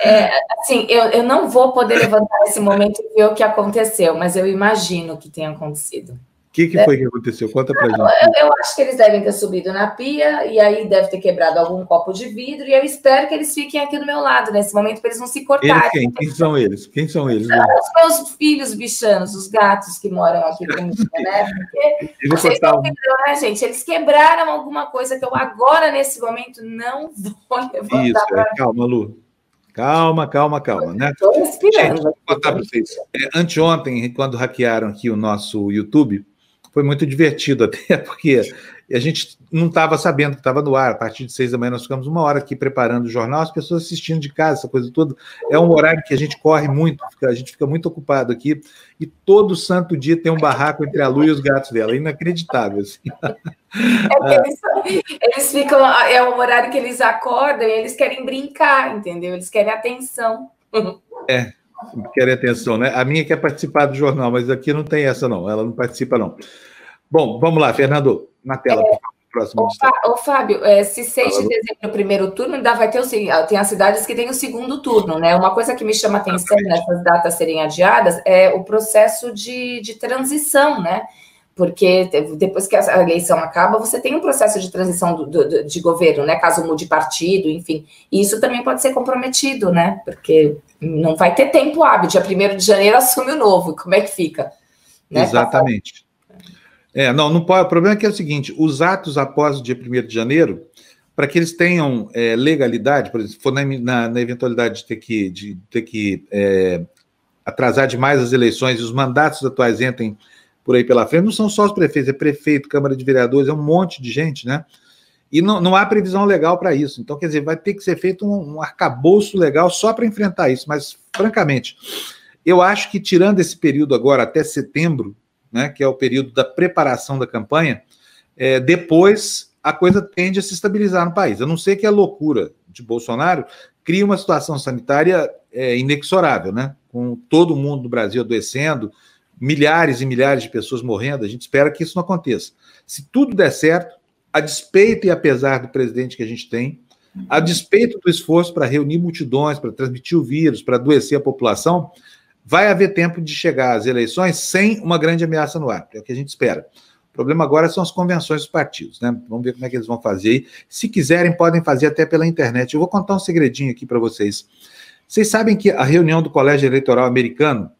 É, assim, eu, eu não vou poder levantar esse momento e ver o que aconteceu, mas eu imagino que tenha acontecido que, que foi que aconteceu? Conta pra gente. Eu, eu, acho que eles devem ter subido na pia e aí deve ter quebrado algum copo de vidro. E eu espero que eles fiquem aqui do meu lado nesse momento para eles não se cortarem. Eles quem? Quem são eles? Quem são eles? Né? Os meus filhos bichanos, os gatos que moram aqui comigo, né? Porque vocês estão entendendo, né, gente? Eles quebraram alguma coisa que eu agora, nesse momento, não vou levantar. Isso, pra... é, calma, Lu. Calma, calma, calma, né? Estou respirando. Gente, vou contar para vocês. É, anteontem, quando hackearam aqui o nosso YouTube, foi muito divertido até, porque a gente não estava sabendo que estava no ar. A partir de seis da manhã nós ficamos uma hora aqui preparando o jornal, as pessoas assistindo de casa, essa coisa toda. É um horário que a gente corre muito, a gente fica muito ocupado aqui, e todo santo dia tem um barraco entre a Lu e os gatos dela. É inacreditável. Assim. É eles, eles ficam, é o horário que eles acordam e eles querem brincar, entendeu? Eles querem atenção. É, querem atenção, né? A minha quer participar do jornal, mas aqui não tem essa, não. Ela não participa, não. Bom, vamos lá, Fernando, na tela, é, próximo. Ô, ô Fábio, é, se 6 de dezembro o primeiro turno, ainda vai ter o tem as cidades que têm o segundo turno, né? Uma coisa que me chama atenção nessas datas serem adiadas é o processo de, de transição, né? Porque depois que a eleição acaba, você tem um processo de transição do, do, de governo, né? Caso mude partido, enfim. E isso também pode ser comprometido, né? Porque não vai ter tempo hábil. Dia 1 de janeiro assume o novo. Como é que fica? Né? Exatamente. É, não, não pode. O problema é que é o seguinte: os atos após o dia 1 de janeiro, para que eles tenham é, legalidade, por exemplo, se for na, na, na, eventualidade de ter que, de ter que é, atrasar demais as eleições e os mandatos atuais entrem por aí pela frente, não são só os prefeitos, é prefeito, Câmara de Vereadores, é um monte de gente, né? E não, não há previsão legal para isso. Então, quer dizer, vai ter que ser feito um, um arcabouço legal só para enfrentar isso. Mas, francamente, eu acho que tirando esse período agora até setembro, né, que é o período da preparação da campanha, é, depois a coisa tende a se estabilizar no país. Eu não sei que a loucura de Bolsonaro cria uma situação sanitária é, inexorável, né? Com todo mundo no Brasil adoecendo, milhares e milhares de pessoas morrendo, a gente espera que isso não aconteça. Se tudo der certo, a despeito e apesar do presidente que a gente tem, a despeito do esforço para reunir multidões, para transmitir o vírus, para adoecer a população, vai haver tempo de chegar às eleições sem uma grande ameaça no ar, é o que a gente espera. O problema agora são as convenções dos partidos, né? Vamos ver como é que eles vão fazer aí. Se quiserem, podem fazer até pela internet. Eu vou contar um segredinho aqui para vocês. Vocês sabem que a reunião do Colégio Eleitoral Americano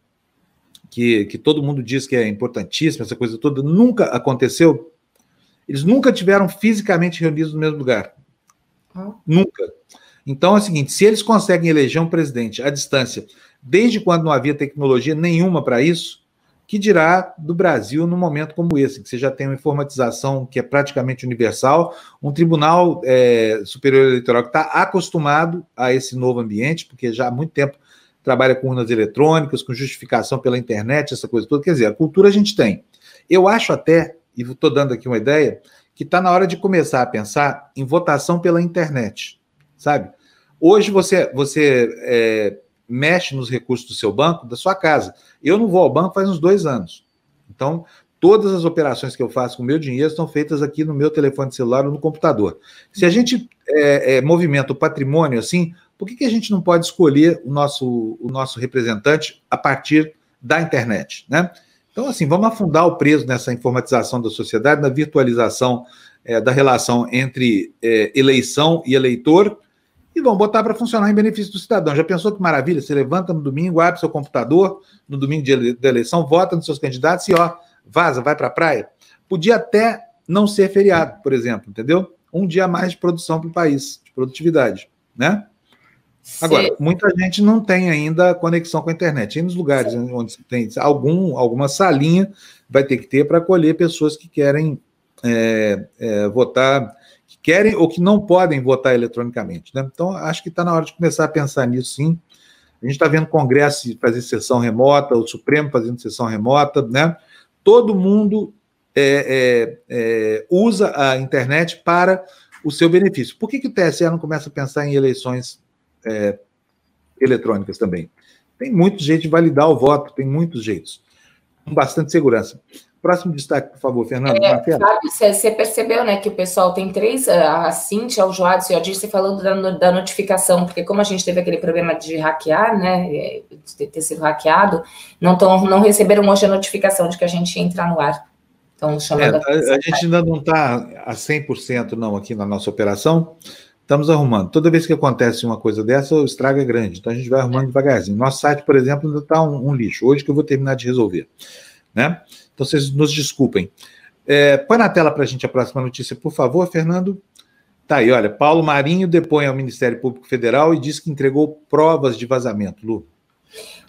que, que todo mundo diz que é importantíssima, essa coisa toda, nunca aconteceu. Eles nunca tiveram fisicamente reunidos no mesmo lugar. Hum. Nunca. Então é o seguinte: se eles conseguem eleger um presidente à distância, desde quando não havia tecnologia nenhuma para isso, que dirá do Brasil num momento como esse, que você já tem uma informatização que é praticamente universal, um tribunal é, superior eleitoral que está acostumado a esse novo ambiente, porque já há muito tempo trabalha com urnas eletrônicas, com justificação pela internet, essa coisa toda. Quer dizer, a cultura a gente tem. Eu acho até, e estou dando aqui uma ideia, que está na hora de começar a pensar em votação pela internet, sabe? Hoje você, você é, mexe nos recursos do seu banco, da sua casa. Eu não vou ao banco faz uns dois anos. Então, todas as operações que eu faço com o meu dinheiro estão feitas aqui no meu telefone celular ou no computador. Se a gente é, é, movimenta o patrimônio assim, por que, que a gente não pode escolher o nosso, o nosso representante a partir da internet, né? Então, assim, vamos afundar o preso nessa informatização da sociedade, na virtualização é, da relação entre é, eleição e eleitor, e vão botar para funcionar em benefício do cidadão. Já pensou que maravilha? Você levanta no domingo, abre seu computador, no domingo de eleição, vota nos seus candidatos e, ó, vaza, vai para a praia. Podia até não ser feriado, por exemplo, entendeu? Um dia mais de produção para o país, de produtividade, né? Agora, muita gente não tem ainda conexão com a internet. E nos lugares Sim. onde tem algum, alguma salinha, vai ter que ter para acolher pessoas que querem é, é, votar que querem ou que não podem votar eletronicamente. Né? Então, acho que está na hora de começar a pensar nisso, sim. A gente está vendo o Congresso fazer sessão remota, o Supremo fazendo sessão remota, né? Todo mundo é, é, é, usa a internet para o seu benefício. Por que, que o TSE não começa a pensar em eleições é, eletrônicas também? Tem muito jeito de validar o voto, tem muitos jeitos, com bastante segurança. Próximo destaque, por favor, Fernando. É, Fábio, você percebeu, né, que o pessoal tem três, a Cintia, o Joades e o Adir, falando da, da, notificação, porque como a gente teve aquele problema de hackear, né, de ter sido hackeado, não, tão, não receberam hoje a notificação de que a gente ia entrar no ar. Então, chamando é, a, a, gente ainda não está a 100% não aqui na nossa operação, estamos arrumando. Toda vez que acontece uma coisa dessa, o estrago é grande, então a gente vai arrumando devagarzinho. Nosso site, por exemplo, ainda está um, um lixo, hoje que eu vou terminar de resolver, né? Então, vocês nos desculpem. É, põe na tela para a gente a próxima notícia, por favor, Fernando. Tá aí, olha. Paulo Marinho depõe ao Ministério Público Federal e diz que entregou provas de vazamento. Lu.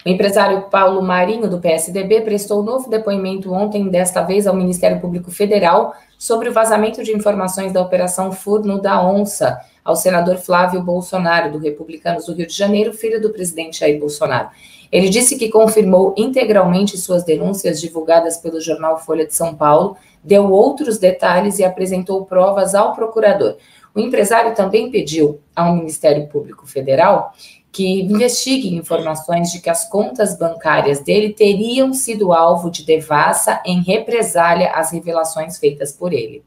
O empresário Paulo Marinho, do PSDB, prestou novo depoimento ontem, desta vez ao Ministério Público Federal, sobre o vazamento de informações da Operação Furno da Onça, ao senador Flávio Bolsonaro, do Republicanos do Rio de Janeiro, filho do presidente Jair Bolsonaro. Ele disse que confirmou integralmente suas denúncias divulgadas pelo jornal Folha de São Paulo, deu outros detalhes e apresentou provas ao procurador. O empresário também pediu ao Ministério Público Federal que investigue informações de que as contas bancárias dele teriam sido alvo de devassa em represália às revelações feitas por ele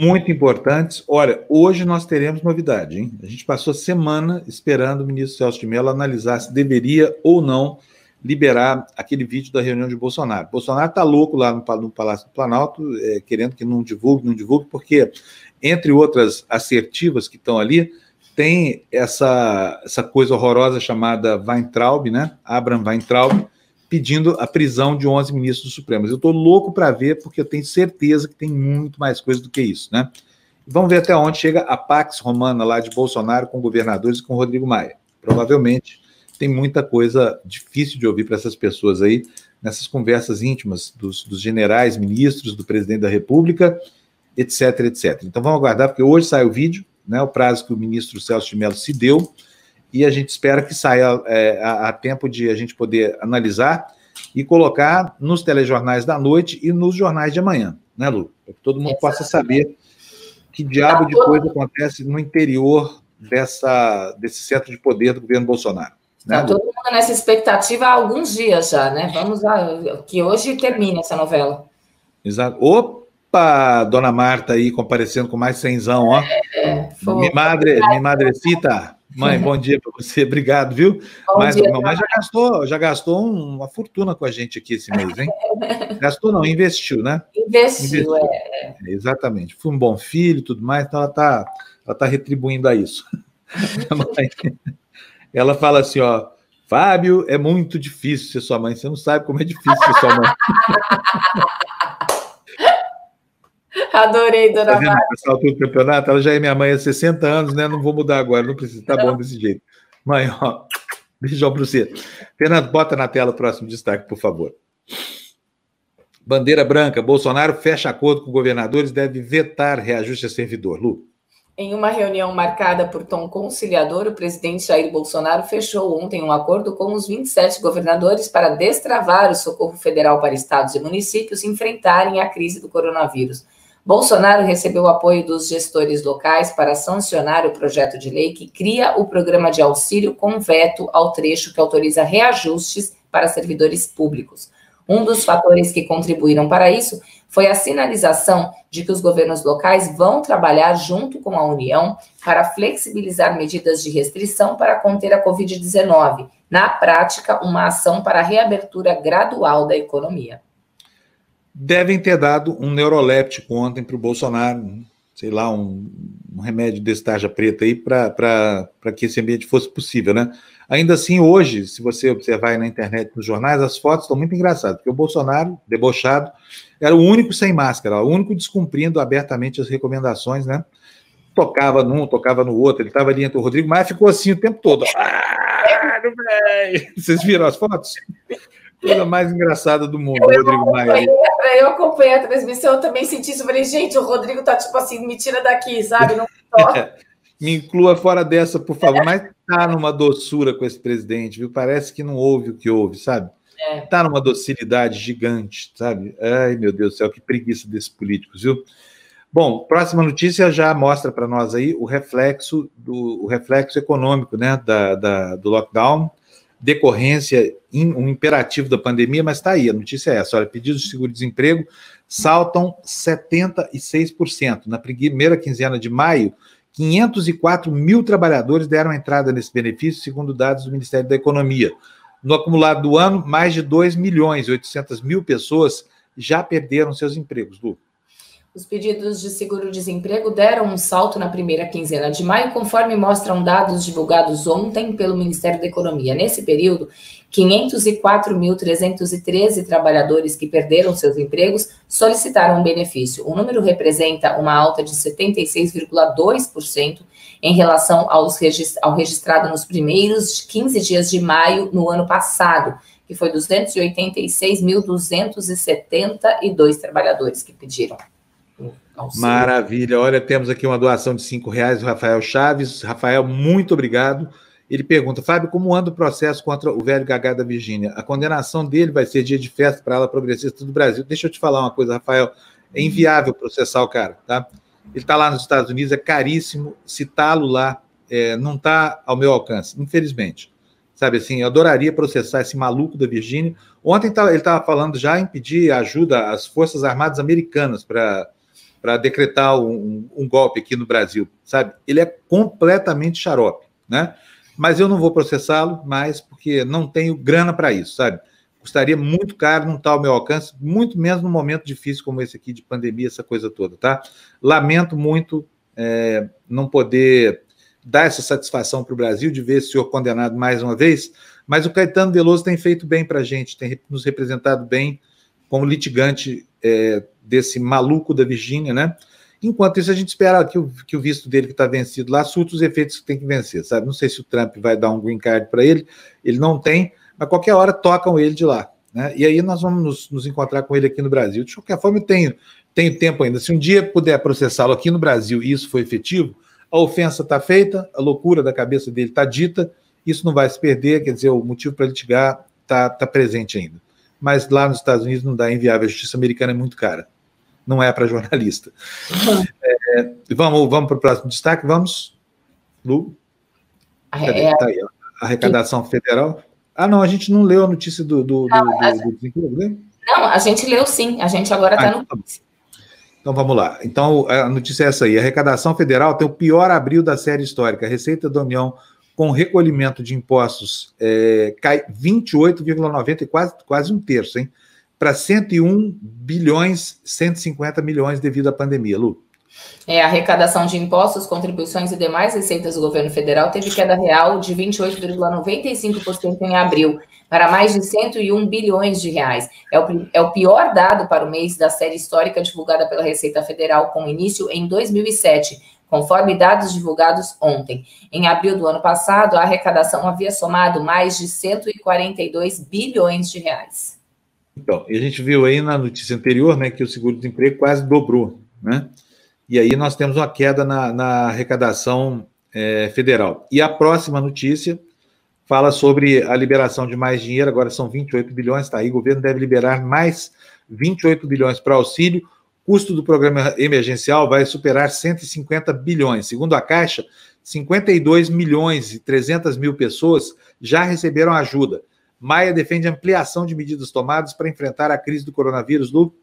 muito importantes. Olha, hoje nós teremos novidade, hein? A gente passou semana esperando o ministro Celso de Mello analisar se deveria ou não liberar aquele vídeo da reunião de Bolsonaro. Bolsonaro está louco lá no, Palácio do Planalto, é, querendo que não divulgue, não divulgue, porque, entre outras assertivas que estão ali, tem essa, essa coisa horrorosa chamada Weintraub, né? Abraham Weintraub, pedindo a prisão de 11 ministros do Supremo. Eu estou louco para ver, porque eu tenho certeza que tem muito mais coisa do que isso, né? Vamos ver até onde chega a Pax Romana lá de Bolsonaro com governadores e com Rodrigo Maia. Provavelmente tem muita coisa difícil de ouvir para essas pessoas aí, nessas conversas íntimas dos, dos generais, ministros, do presidente da República, etc, etc. Então vamos aguardar, porque hoje sai o vídeo, né, o prazo que o ministro Celso de Mello se deu, e a gente espera que saia é, a, a, tempo de a gente poder analisar e colocar nos telejornais da noite e nos jornais de amanhã, né, Lu? Para que todo mundo possa saber que diabo de coisa acontece no interior dessa, desse centro de poder do governo Bolsonaro. Está né, todo mundo nessa expectativa há alguns dias já, né? Vamos lá, que hoje termine essa novela. Exato. Opa, dona Marta aí comparecendo com mais cenzão, ó. É, foi... Mi madre, mi madrecita. Mãe, bom dia para você, obrigado, viu? Bom Mas dia, mamãe já gastou, já gastou uma fortuna com a gente aqui esse mês, hein? gastou não, investiu, né? Investiu, investiu. É. é. Exatamente. Fui um bom filho e tudo mais, então ela está ela tá retribuindo a isso. ela fala assim, ó, Fábio, é muito difícil ser sua mãe, você não sabe como é difícil ser sua mãe. Adorei, dona tá Márcia. Essa altura do campeonato, ela já é minha mãe há 60 anos, né? Não vou mudar agora, não precisa. Tá bom desse jeito. Mãe, ó, beijão para você. Fernando, bota na tela o próximo destaque, por favor. Bandeira branca, Bolsonaro fecha acordo com governadores, deve vetar reajuste a servidor. Lu. Em uma reunião marcada por tom conciliador, o presidente Jair Bolsonaro fechou ontem um acordo com os 27 governadores para destravar o socorro federal para estados e municípios enfrentarem a crise do coronavírus. Bolsonaro recebeu o apoio dos gestores locais para sancionar o projeto de lei que cria o programa de auxílio com veto ao trecho que autoriza reajustes para servidores públicos. Um dos fatores que contribuíram para isso foi a sinalização de que os governos locais vão trabalhar junto com a União para flexibilizar medidas de restrição para conter a Covid-19. Na prática, uma ação para a reabertura gradual da economia. Devem ter dado um neuroléptico ontem para o Bolsonaro, sei lá, um, um remédio desse tarja preta aí, para que esse ambiente fosse possível, né? Ainda assim, hoje, se você observar aí na internet, nos jornais, as fotos estão muito engraçadas, porque o Bolsonaro, debochado, era o único sem máscara, o único descumprindo abertamente as recomendações, né? Tocava num, tocava no outro, ele estava ali entre o Rodrigo Maia, ficou assim o tempo todo. Ah, Vocês viram as fotos? Coisa mais engraçada do mundo, eu Rodrigo Maia. Eu acompanhei a transmissão, eu também senti isso. Falei, gente, o Rodrigo tá tipo assim, me tira daqui, sabe? Não me inclua fora dessa, por favor. Mas tá numa doçura com esse presidente, viu? Parece que não ouve o que ouve, sabe? É. Tá numa docilidade gigante, sabe? Ai, meu Deus do céu, que preguiça desses políticos, viu? Bom, próxima notícia já mostra para nós aí o reflexo do o reflexo econômico, né, da, da do lockdown, decorrência, um imperativo da pandemia, mas está aí, a notícia é essa, olha, pedidos de seguro-desemprego saltam 76%. Na primeira quinzena de maio, 504 mil trabalhadores deram entrada nesse benefício, segundo dados do Ministério da Economia. No acumulado do ano, mais de 2 milhões e 800 mil pessoas já perderam seus empregos, Lu. Os pedidos de seguro-desemprego deram um salto na primeira quinzena de maio, conforme mostram dados divulgados ontem pelo Ministério da Economia. Nesse período, 504.313 trabalhadores que perderam seus empregos solicitaram um benefício. O número representa uma alta de 76,2% em relação aos ao registrado nos primeiros 15 dias de maio no ano passado, que foi 286.272 trabalhadores que pediram. Maravilha. Olha, temos aqui uma doação de cinco reais do Rafael Chaves. Rafael, muito obrigado. Ele pergunta, Fábio, como anda o processo contra o velho Gagá da Virgínia? A condenação dele vai ser dia de festa para ela progressista do Brasil. Deixa eu te falar uma coisa, Rafael. É inviável processar o cara, tá? Ele está lá nos Estados Unidos, é caríssimo. Citá-lo lá é, não está ao meu alcance, infelizmente. Sabe assim, eu adoraria processar esse maluco da Virgínia. Ontem ele estava falando já em pedir ajuda às Forças Armadas Americanas para para decretar um, um, golpe aqui no Brasil, sabe? Ele é completamente xarope, né? Mas eu não vou processá-lo mais porque não tenho grana para isso, sabe? Custaria muito caro, não está ao meu alcance, muito menos num momento difícil como esse aqui de pandemia, essa coisa toda, tá? Lamento muito é, não poder dar essa satisfação para o Brasil de ver esse senhor condenado mais uma vez, mas o Caetano Veloso tem feito bem para a gente, tem nos representado bem como litigante é, desse maluco da Virgínia, né? Enquanto isso, a gente espera que o, que o visto dele, que está vencido lá, surta os efeitos que tem que vencer, sabe? Não sei se o Trump vai dar um green card para ele, ele não tem, mas qualquer hora tocam ele de lá. Né? E aí nós vamos nos, nos, encontrar com ele aqui no Brasil. De qualquer forma, eu tenho, tenho tempo ainda. Se um dia puder processá-lo aqui no Brasil e isso for efetivo, a ofensa está feita, a loucura da cabeça dele está dita, isso não vai se perder, quer dizer, o motivo para litigar está tá presente ainda. Mas lá nos Estados Unidos não dá inviável, a justiça americana é muito cara não é para jornalista. Uhum. É, vamos vamos para o próximo destaque, vamos? Lu? Cadê? É, tá aí, arrecadação que... federal. Ah, não, a gente não leu a notícia do, do, não, do, a... do desemprego, né? Não, a gente leu sim, a gente agora está ah, no. Então, tá então vamos lá. Então a notícia é essa aí: a arrecadação federal tem o pior abril da série histórica. A Receita da União com recolhimento de impostos é, cai 28,90, quase, quase um terço, hein? Para 101 bilhões 150 milhões devido à pandemia, Lu. É, a arrecadação de impostos, contribuições e demais receitas do governo federal teve queda real de 28,95% em abril, para mais de 101 bilhões de reais. É o, é o pior dado para o mês da série histórica divulgada pela Receita Federal, com início em 2007, conforme dados divulgados ontem. Em abril do ano passado, a arrecadação havia somado mais de 142 bilhões de reais. Então, a gente viu aí na notícia anterior, né, que o seguro-desemprego quase dobrou, né? E aí nós temos uma queda na, na arrecadação é, federal. E a próxima notícia fala sobre a liberação de mais dinheiro, agora são 28 bilhões, está aí, o governo deve liberar mais 28 bilhões para auxílio, custo do programa emergencial vai superar 150 bilhões. Segundo a Caixa, 52 milhões e 300 mil pessoas já receberam ajuda. Maia defende ampliação de medidas tomadas para enfrentar a crise do coronavírus, Lu.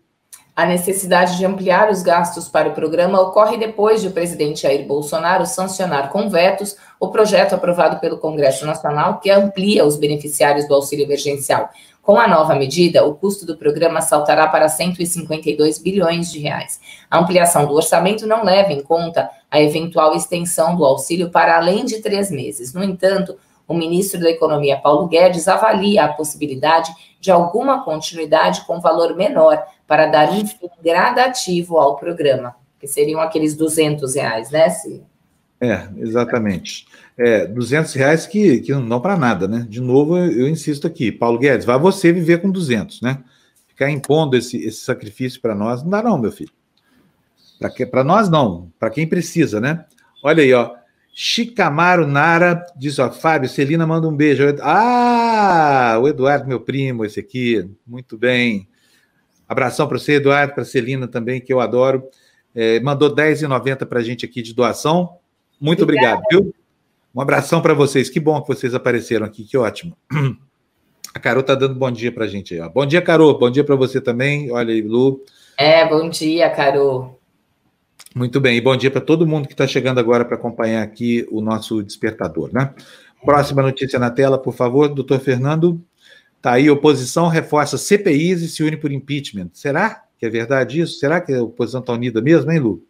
A necessidade de ampliar os gastos para o programa ocorre depois de o presidente Jair Bolsonaro sancionar com vetos o projeto aprovado pelo Congresso Nacional que amplia os beneficiários do auxílio emergencial. Com a nova medida, o custo do programa saltará para 152 bilhões de reais. A ampliação do orçamento não leva em conta a eventual extensão do auxílio para além de três meses. No entanto, o ministro da Economia, Paulo Guedes, avalia a possibilidade de alguma continuidade com valor menor para dar um fim gradativo ao programa, que seriam aqueles 200 reais, né, Sim? É, exatamente. É, 200 reais que, que não dão para nada, né? De novo, eu, eu, insisto aqui, Paulo Guedes, vai você viver com 200, né? Ficar impondo esse, esse sacrifício para nós, não dá não, meu filho. Para nós não, para quem precisa, né? Olha aí, ó. Chicamaro Nara diz, ó, Fábio, Celina manda um beijo. Ah, o Eduardo, meu primo, esse aqui, muito bem. Abração para você, Eduardo, para Celina também, que eu adoro. É, mandou R$10,90 para a gente aqui de doação. Muito Obrigada. obrigado, viu? Um abração para vocês. Que bom que vocês apareceram aqui, que ótimo. A Carol tá dando bom dia para a gente aí. Ó. Bom dia, Carol. Bom dia para você também. Olha aí, Lu. É, bom dia, Carol. Muito bem, e bom dia para todo mundo que está chegando agora para acompanhar aqui o nosso despertador, né? Próxima notícia na tela, por favor, doutor Fernando. Tá aí, oposição reforça CPIs e se une por impeachment. Será que é verdade isso? Será que a oposição está unida mesmo, hein, Lu?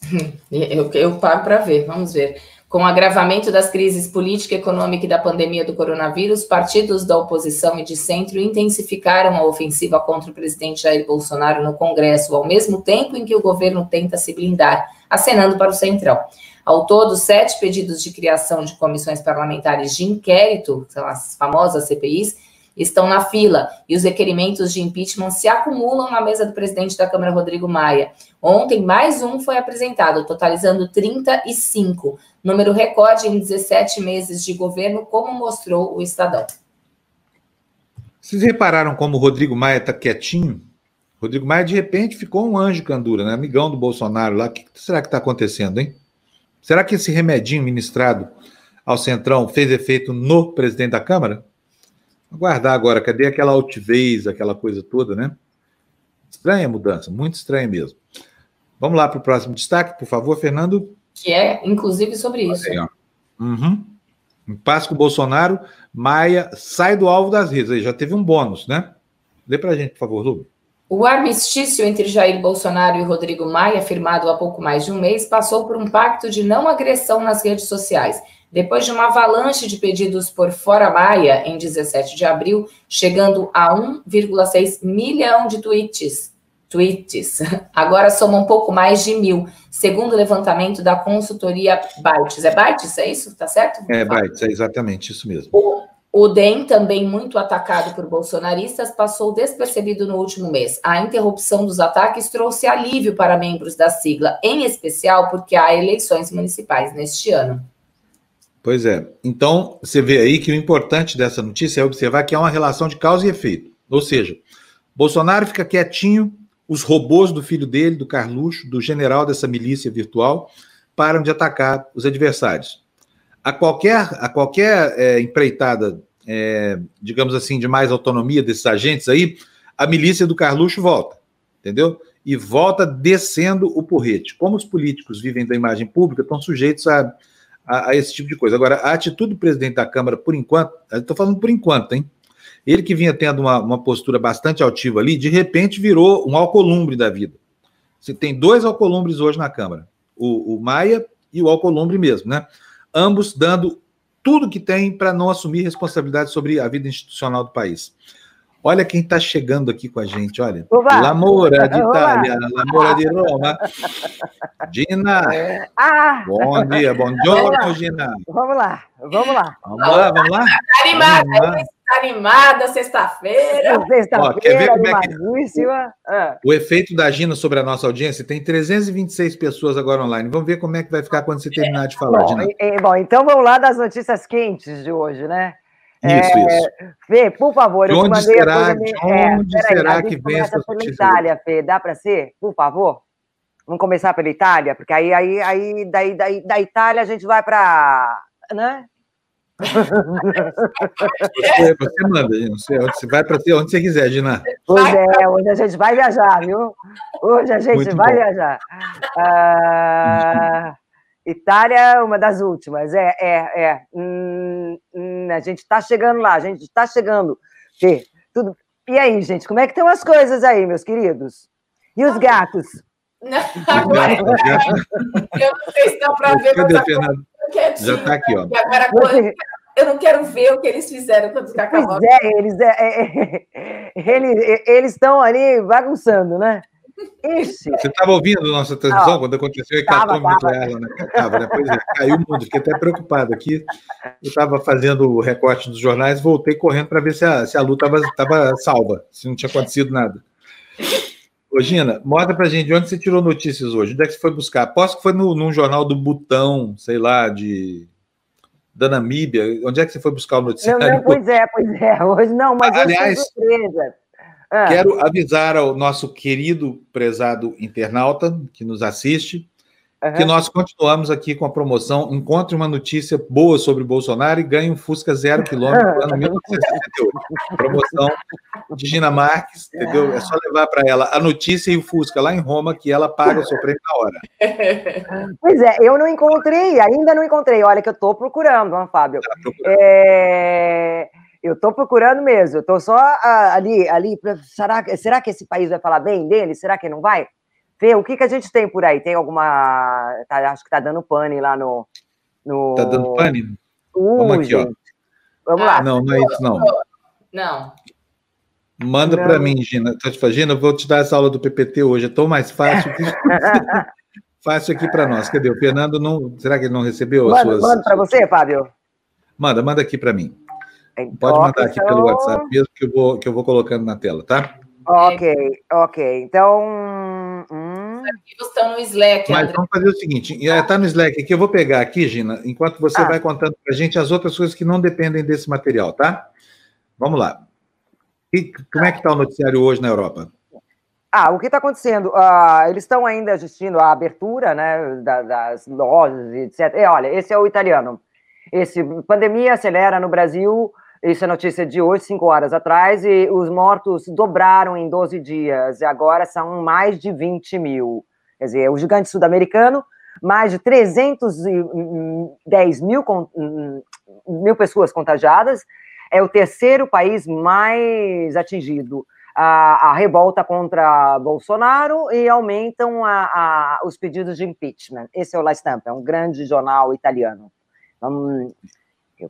Eu, eu paro para ver, vamos ver. Com o agravamento das crises política, econômica e da pandemia do coronavírus, partidos da oposição e de centro intensificaram a ofensiva contra o presidente Jair Bolsonaro no Congresso, ao mesmo tempo em que o governo tenta se blindar, acenando para o Centrão. Ao todo, sete pedidos de criação de comissões parlamentares de inquérito, são as famosas CPIs, estão na fila e os requerimentos de impeachment se acumulam na mesa do presidente da Câmara, Rodrigo Maia. Ontem, mais um foi apresentado, totalizando 35, número recorde em 17 meses de governo, como mostrou o Estadão. Vocês repararam como o Rodrigo Maia está quietinho? Rodrigo Maia, de repente, ficou um anjo candura, né? Amigão do Bolsonaro lá. O que será que está acontecendo, hein? Será que esse remedinho ministrado ao Centrão fez efeito no presidente da Câmara? Aguardar agora, cadê aquela altivez, aquela coisa toda, né? Estranha a mudança, muito estranha mesmo. Vamos lá para o próximo destaque, por favor, Fernando. Que é, inclusive, sobre isso. Aí, uhum. Em paz com o Bolsonaro, Maia sai do alvo das redes. Aí já teve um bônus, né? Dê para a gente, por favor, Lu. O armistício entre Jair Bolsonaro e Rodrigo Maia, firmado há pouco mais de um mês, passou por um pacto de não agressão nas redes sociais depois de uma avalanche de pedidos por fora Maia em 17 de abril, chegando a 1,6 milhão de tweets. Tweets. Agora soma um pouco mais de mil, segundo o levantamento da consultoria Bytes. É Bytes, é isso? Tá certo? É Bytes, é exatamente isso mesmo. O, o DEM, também muito atacado por bolsonaristas, passou despercebido no último mês. A interrupção dos ataques trouxe alívio para membros da sigla, em especial porque há eleições municipais neste ano. Pois é. Então, você vê aí que o importante dessa notícia é observar que há uma relação de causa e efeito. Ou seja, Bolsonaro fica quietinho, os robôs do filho dele, do Carluxo, do general dessa milícia virtual, param de atacar os adversários. A qualquer, a qualquer é, empreitada, é, digamos assim, de mais autonomia desses agentes aí, a milícia do Carluxo volta, entendeu? E volta descendo o porrete. Como os políticos vivem da imagem pública, estão sujeitos a a, a, esse tipo de coisa. Agora, a atitude do presidente da Câmara, por enquanto, estou falando por enquanto, hein? Ele que vinha tendo uma, uma postura bastante altiva ali, de repente virou um alcolumbre da vida. Você tem dois Alcolumbres hoje na Câmara, o, o Maia e o Alcolumbre mesmo, né? Ambos dando tudo que tem para não assumir responsabilidade sobre a vida institucional do país. Olha quem está chegando aqui com a gente, olha. Oba. Lamora de Itália, Lamora de Roma. Gina. Ah. Bom dia, bom dia, Gina. Vamos lá, vamos lá. Vamos lá, vamos lá. Tá animada, tá animada, sexta-feira. Sexta-feira, animadíssima. É. O efeito da Gina sobre a nossa audiência tem 326 pessoas agora online. Vamos ver como é que vai ficar quando você terminar de falar, bom, Gina. E, bom, então vamos lá das notícias quentes de hoje, né? Isso, é, isso. Fê, por favor, de onde será, de onde é, será aí, que vem essa pela Itália, Fê, dá para ser? Por favor? Vamos começar pela Itália, porque aí, aí, aí daí, daí, da Itália a gente vai para, né? Você, você manda, você, você vai para onde você quiser, Gina. Pois é, hoje a gente vai viajar, viu? Hoje a gente Muito vai bom. viajar. Ah, Itália é uma das últimas, é, é, é. Hum, a gente está chegando lá, a gente está chegando. Fê, tudo... E aí, gente, como é que estão as coisas aí, meus queridos? E os gatos? Não, eu não sei se dá para ver. Cadê, Fernando? Já está aqui, ó. Agora, quando... eu não quero ver o que eles fizeram quando os Pois é, eles é, é, é, eles estão ali bagunçando, né? Ixi. Você estava ouvindo a nossa transmissão ah, quando aconteceu a hecatombe nuclear Tava, né? Pois é, caiu o mundo, fiquei até preocupado aqui. Eu estava fazendo o recorte dos jornais, voltei correndo para ver se a, se a Lu estava salva, se não tinha acontecido nada. Ô, Gina, mostra pra gente de onde você tirou notícias hoje. Onde é que você foi buscar? Aposto que foi no, num jornal do Butão, sei lá, de da Namíbia. Onde é que você foi buscar o noticiário? Não, não, pois é, pois é. Hoje não, mas aliás, surpresa. Ah. Quero avisar ao nosso querido prezado internauta que nos assiste uhum. que nós continuamos aqui com a promoção Encontre uma notícia boa sobre Bolsonaro e ganhe um Fusca zero quilômetro ano 1968. promoção de Gina Marques, entendeu? É só levar para ela a notícia e o Fusca lá em Roma que ela paga o seu prêmio na hora. Pois é, eu não encontrei, ainda não encontrei. Olha que eu estou procurando, Fábio. Tá procurando. É... Eu estou procurando mesmo, eu estou só uh, ali, ali. Pra, será, será que esse país vai falar bem dele? Será que não vai? Fê, o que, que a gente tem por aí? Tem alguma. Tá, acho que está dando pane lá no. no... Tá dando pane? Uh, Vamos aqui, gente. ó. Vamos lá. Não, não é isso, não. Não. Manda para mim, Gina. Tô te fazendo, eu vou te dar essa aula do PPT hoje. É tão mais fácil que. fácil aqui para nós. Cadê? O Fernando não. Será que ele não recebeu manda, as suas. Manda para você, Fábio. Manda, manda aqui para mim. Então, Pode mandar aqui então... pelo WhatsApp mesmo que eu, vou, que eu vou colocando na tela, tá? Ok, ok. Então. Hum... estão no Slack. Mas André. vamos fazer o seguinte: está no Slack aqui, eu vou pegar aqui, Gina, enquanto você ah. vai contando para a gente as outras coisas que não dependem desse material, tá? Vamos lá. E como é que está o noticiário hoje na Europa? Ah, o que está acontecendo? Uh, eles estão ainda assistindo à abertura né, das, das lojas, etc. E, olha, esse é o italiano. Esse pandemia acelera no Brasil isso é notícia de hoje, cinco horas atrás, e os mortos dobraram em 12 dias, e agora são mais de 20 mil. Quer dizer, o gigante sul-americano, mais de 310 mil, mil pessoas contagiadas, é o terceiro país mais atingido. A, a revolta contra Bolsonaro e aumentam a, a, os pedidos de impeachment. Esse é o La Stampa, é um grande jornal italiano.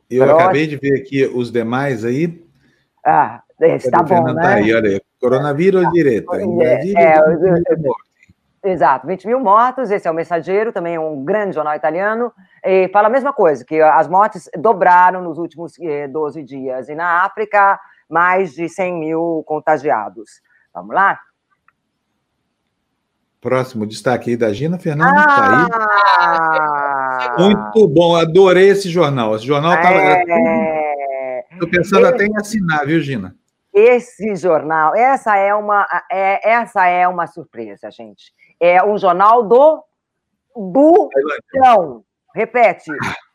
Eu acabei de ver aqui os demais aí. Ah, está bom, né? Tá aí, olha aí. Coronavírus direto. Em Brasília, é, é, Exato, 20 mil mortos. Esse é o Mensageiro, também um grande jornal italiano. E fala a mesma coisa, que as mortes dobraram nos últimos 12 eh, dias. E na África, mais de 100 mil contagiados. Vamos lá? Próximo destaque aí da Gina Fernandes. Ah, tá aí. Muito bom, adorei esse jornal. Esse jornal estava. É... Estou pensando esse... até em assinar, viu, Gina? Esse jornal, essa é uma, é, essa é uma surpresa, gente. É um jornal do Butão. Repete.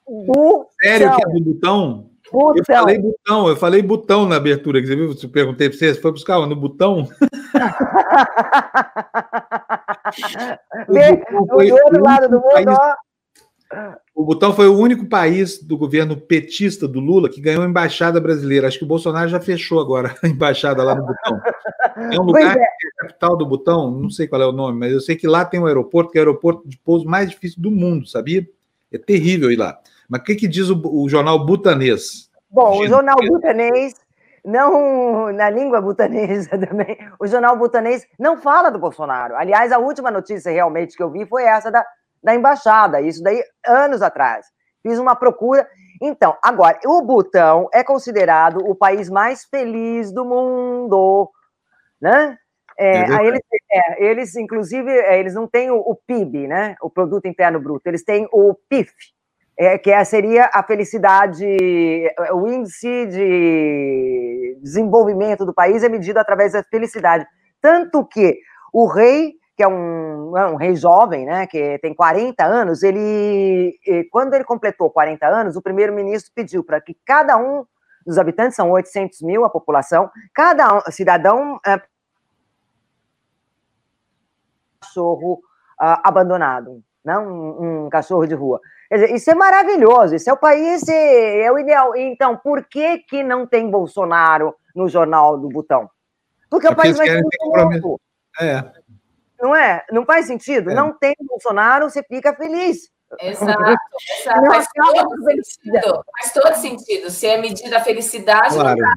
Butão. Sério que é do Butão? Botão. Eu falei botão, eu falei botão na abertura, que você viu? Eu perguntei para você, você foi buscar no botão? o, do outro lado do mundo, país, ó. O Butão foi o único país do governo petista do Lula que ganhou a embaixada brasileira. Acho que o Bolsonaro já fechou agora a embaixada lá no Butão. É um lugar é. que é capital do Butão, não sei qual é o nome, mas eu sei que lá tem um aeroporto, que é o aeroporto de pouso mais difícil do mundo, sabia? É terrível ir lá. Mas o que, que diz o, o jornal butanês? Bom, o jornal butanês, não na língua butanesa também, o jornal butanês não fala do Bolsonaro. Aliás, a última notícia realmente que eu vi foi essa da, da embaixada, isso daí anos atrás. Fiz uma procura. Então, agora, o Butão é considerado o país mais feliz do mundo, né? É, é eles, é, eles, inclusive, é, eles não têm o, o, PIB, né? O Produto Interno Bruto, eles têm o PIF, é, que é, seria a felicidade, o índice de desenvolvimento do país é medido através da felicidade. Tanto que o rei, que é um, um rei jovem, né, que tem 40 anos, ele, quando ele completou 40 anos, o primeiro-ministro pediu para que cada um dos habitantes, são 800 mil a população, cada cidadão é, cachorro uh, abandonado, não um, um, cachorro de rua. Quer dizer, isso é maravilhoso, isso é o país, é, é o ideal. Então, por que, que não tem Bolsonaro no Jornal do Botão? Porque, Porque o país vai ser muito É. Não é? Não faz sentido? É. Não tem Bolsonaro, você fica feliz. Exato, exato. Faz, todo sentido, faz todo sentido. Se é medida a felicidade, claro. não dá.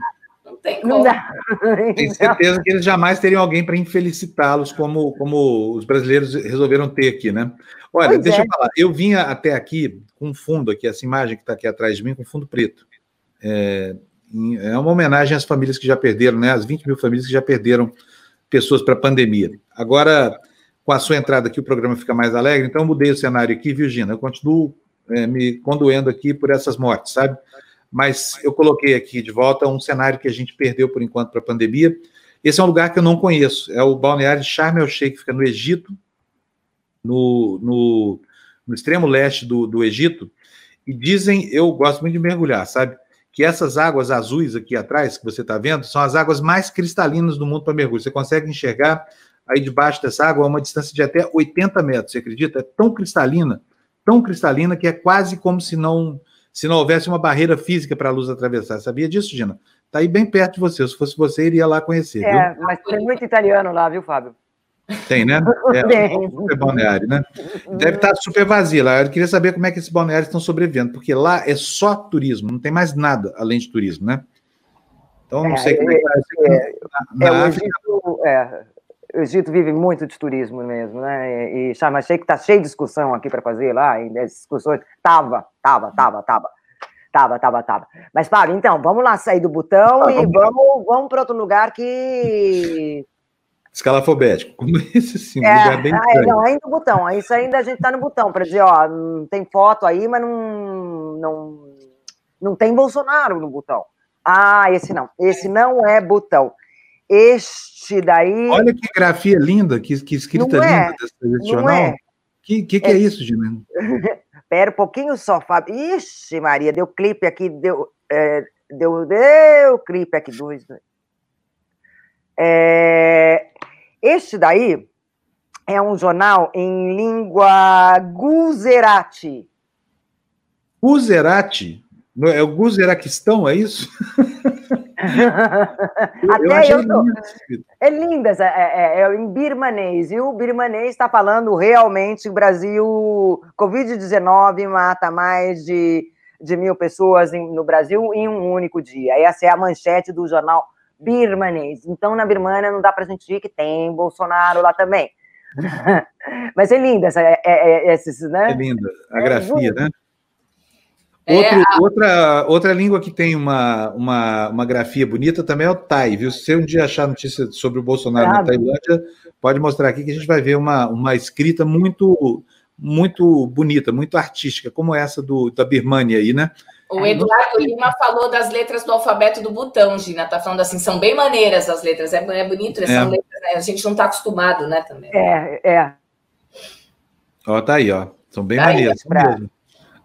Não tem como. Não Tenho certeza que eles jamais teriam alguém para infelicitá-los, como, como os brasileiros resolveram ter aqui, né? Olha, pois deixa é. eu falar. Eu vinha até aqui com um fundo aqui, essa imagem que está aqui atrás de mim, com fundo preto. É, é uma homenagem às famílias que já perderam, né? As 20 mil famílias que já perderam pessoas para a pandemia. Agora, com a sua entrada aqui, o programa fica mais alegre, então eu mudei o cenário aqui, viu, Gina? Eu continuo é, me condoendo aqui por essas mortes, sabe? Mas eu coloquei aqui de volta um cenário que a gente perdeu por enquanto para a pandemia. Esse é um lugar que eu não conheço, é o balneário de Sharm el-Sheikh, que fica no Egito, no, no, no extremo leste do, do Egito, e dizem, eu gosto muito de mergulhar, sabe? Que essas águas azuis aqui atrás, que você está vendo, são as águas mais cristalinas do mundo para mergulho. Você consegue enxergar aí debaixo dessa água a uma distância de até 80 metros, você acredita? É tão cristalina, tão cristalina, que é quase como se não, se não houvesse uma barreira física para a luz atravessar. Sabia disso, Gina? Está aí bem perto de você. Se fosse você, iria lá conhecer. É, viu? mas tem muito italiano lá, viu, Fábio? Tem, né? É, um super balneário, né? Deve estar super vazio lá. Eu queria saber como é que esses balneários estão sobrevivendo, porque lá é só turismo, não tem mais nada além de turismo, né? Então, não é, sei como é que tá. É, na, é, na África... É, o Egito vive muito de turismo mesmo, né? E, e Sharm el está cheio de discussão aqui para fazer lá, e as discussões. Tava, tava, tava, tava. Tava, tava, tava. Mas, Fábio, então, vamos lá sair do botão ah, e vamos, vamos para outro lugar que Escalafobético, como esse sim, é, lugar bem ah, é, Não, ainda o botão, isso ainda a gente está no botão, para dizer, ó, tem foto aí, mas não, não, não tem Bolsonaro no botão. Ah, esse não, esse não é botão. Este daí... Olha que grafia linda, que, que escrita não é, linda desse, desse jornal. É. Que, que, que é, é isso, Gina? Pera um pouquinho só, Fábio. Ixi, Maria, deu clipe aqui, deu, é, deu, deu clipe aqui, dois, dois. É, este daí é um jornal em língua Guzerati. Guzerati? É o Guzeraquistão, é isso? Até eu, eu tô... É linda, é, é, é, em birmanês, e o birmanês está falando realmente o Brasil, Covid-19 mata mais de, de mil pessoas em, no Brasil em um único dia. Essa é a manchete do jornal birmanês. Então, na Birmania, não dá para sentir que tem Bolsonaro lá também. Mas é linda essa, é, é, é, esses, né? É linda a é grafia, né? Outro, é, a... outra, outra língua que tem uma, uma, uma grafia bonita também é o Thai, viu? Se você um dia achar notícia sobre o Bolsonaro ah, na Tailândia, pode mostrar aqui que a gente vai ver uma, uma escrita muito muito bonita, muito artística, como essa do, da Birmania aí, né? O Eduardo Lima falou das letras do alfabeto do botão, Gina. Tá falando assim, são bem maneiras as letras. É, é bonito, é. são letras, né? A gente não está acostumado, né, também. É, é. Ó, tá aí, ó. São bem tá maneiras. Aí,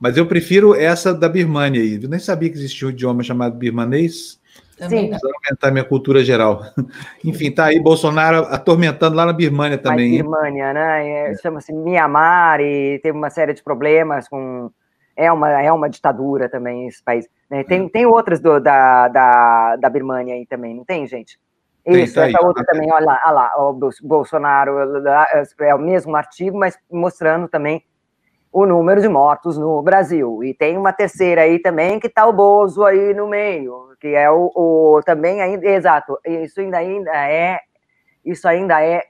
Mas eu prefiro essa da Birmania aí. Eu nem sabia que existia um idioma chamado birmanês. Sim. Precisa aumentar minha cultura geral. Enfim, tá aí Bolsonaro atormentando lá na Birmania também. Na Birmania, né? É, Chama-se Mianmar e teve uma série de problemas com é uma, é uma ditadura também esse país. Né? Tem, é. tem outras do, da, da, da Birmania aí também, não tem, gente? Isso, tá essa aí, outra tá também, olha lá, olha lá, o Bolsonaro é o mesmo artigo, mas mostrando também o número de mortos no Brasil. E tem uma terceira aí também que está o Bozo aí no meio, que é o, o, também ainda, exato, isso ainda, ainda é isso ainda é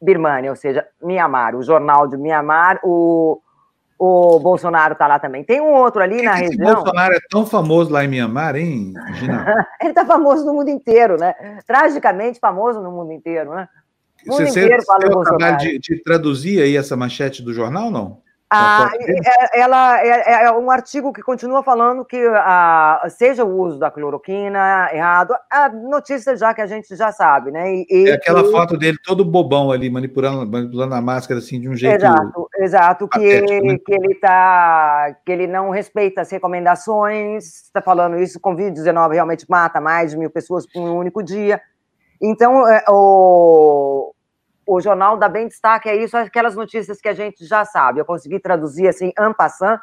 Birmania, ou seja, Mianmar, o jornal de Mianmar, o o Bolsonaro está lá também. Tem um outro ali na esse região. O Bolsonaro é tão famoso lá em Mianmar, hein, Gina? Ele está famoso no mundo inteiro, né? Tragicamente famoso no mundo inteiro, né? O mundo você, inteiro você fala o Bolsonaro. De, de traduzir aí essa manchete do jornal, não? Ah, é, ela é, é, um artigo que continua falando que ah, seja o uso da cloroquina errado, a notícia já que a gente já sabe, né? E, é aquela foto dele todo bobão ali, manipulando, manipulando a máscara assim de um jeito. Exato, exato, patético, que, né? que ele tá. que ele não respeita as recomendações, está falando isso, Covid-19 realmente mata mais de mil pessoas por um único dia. Então, é, o, o jornal dá bem destaque a isso, aquelas notícias que a gente já sabe. Eu consegui traduzir assim, en passant,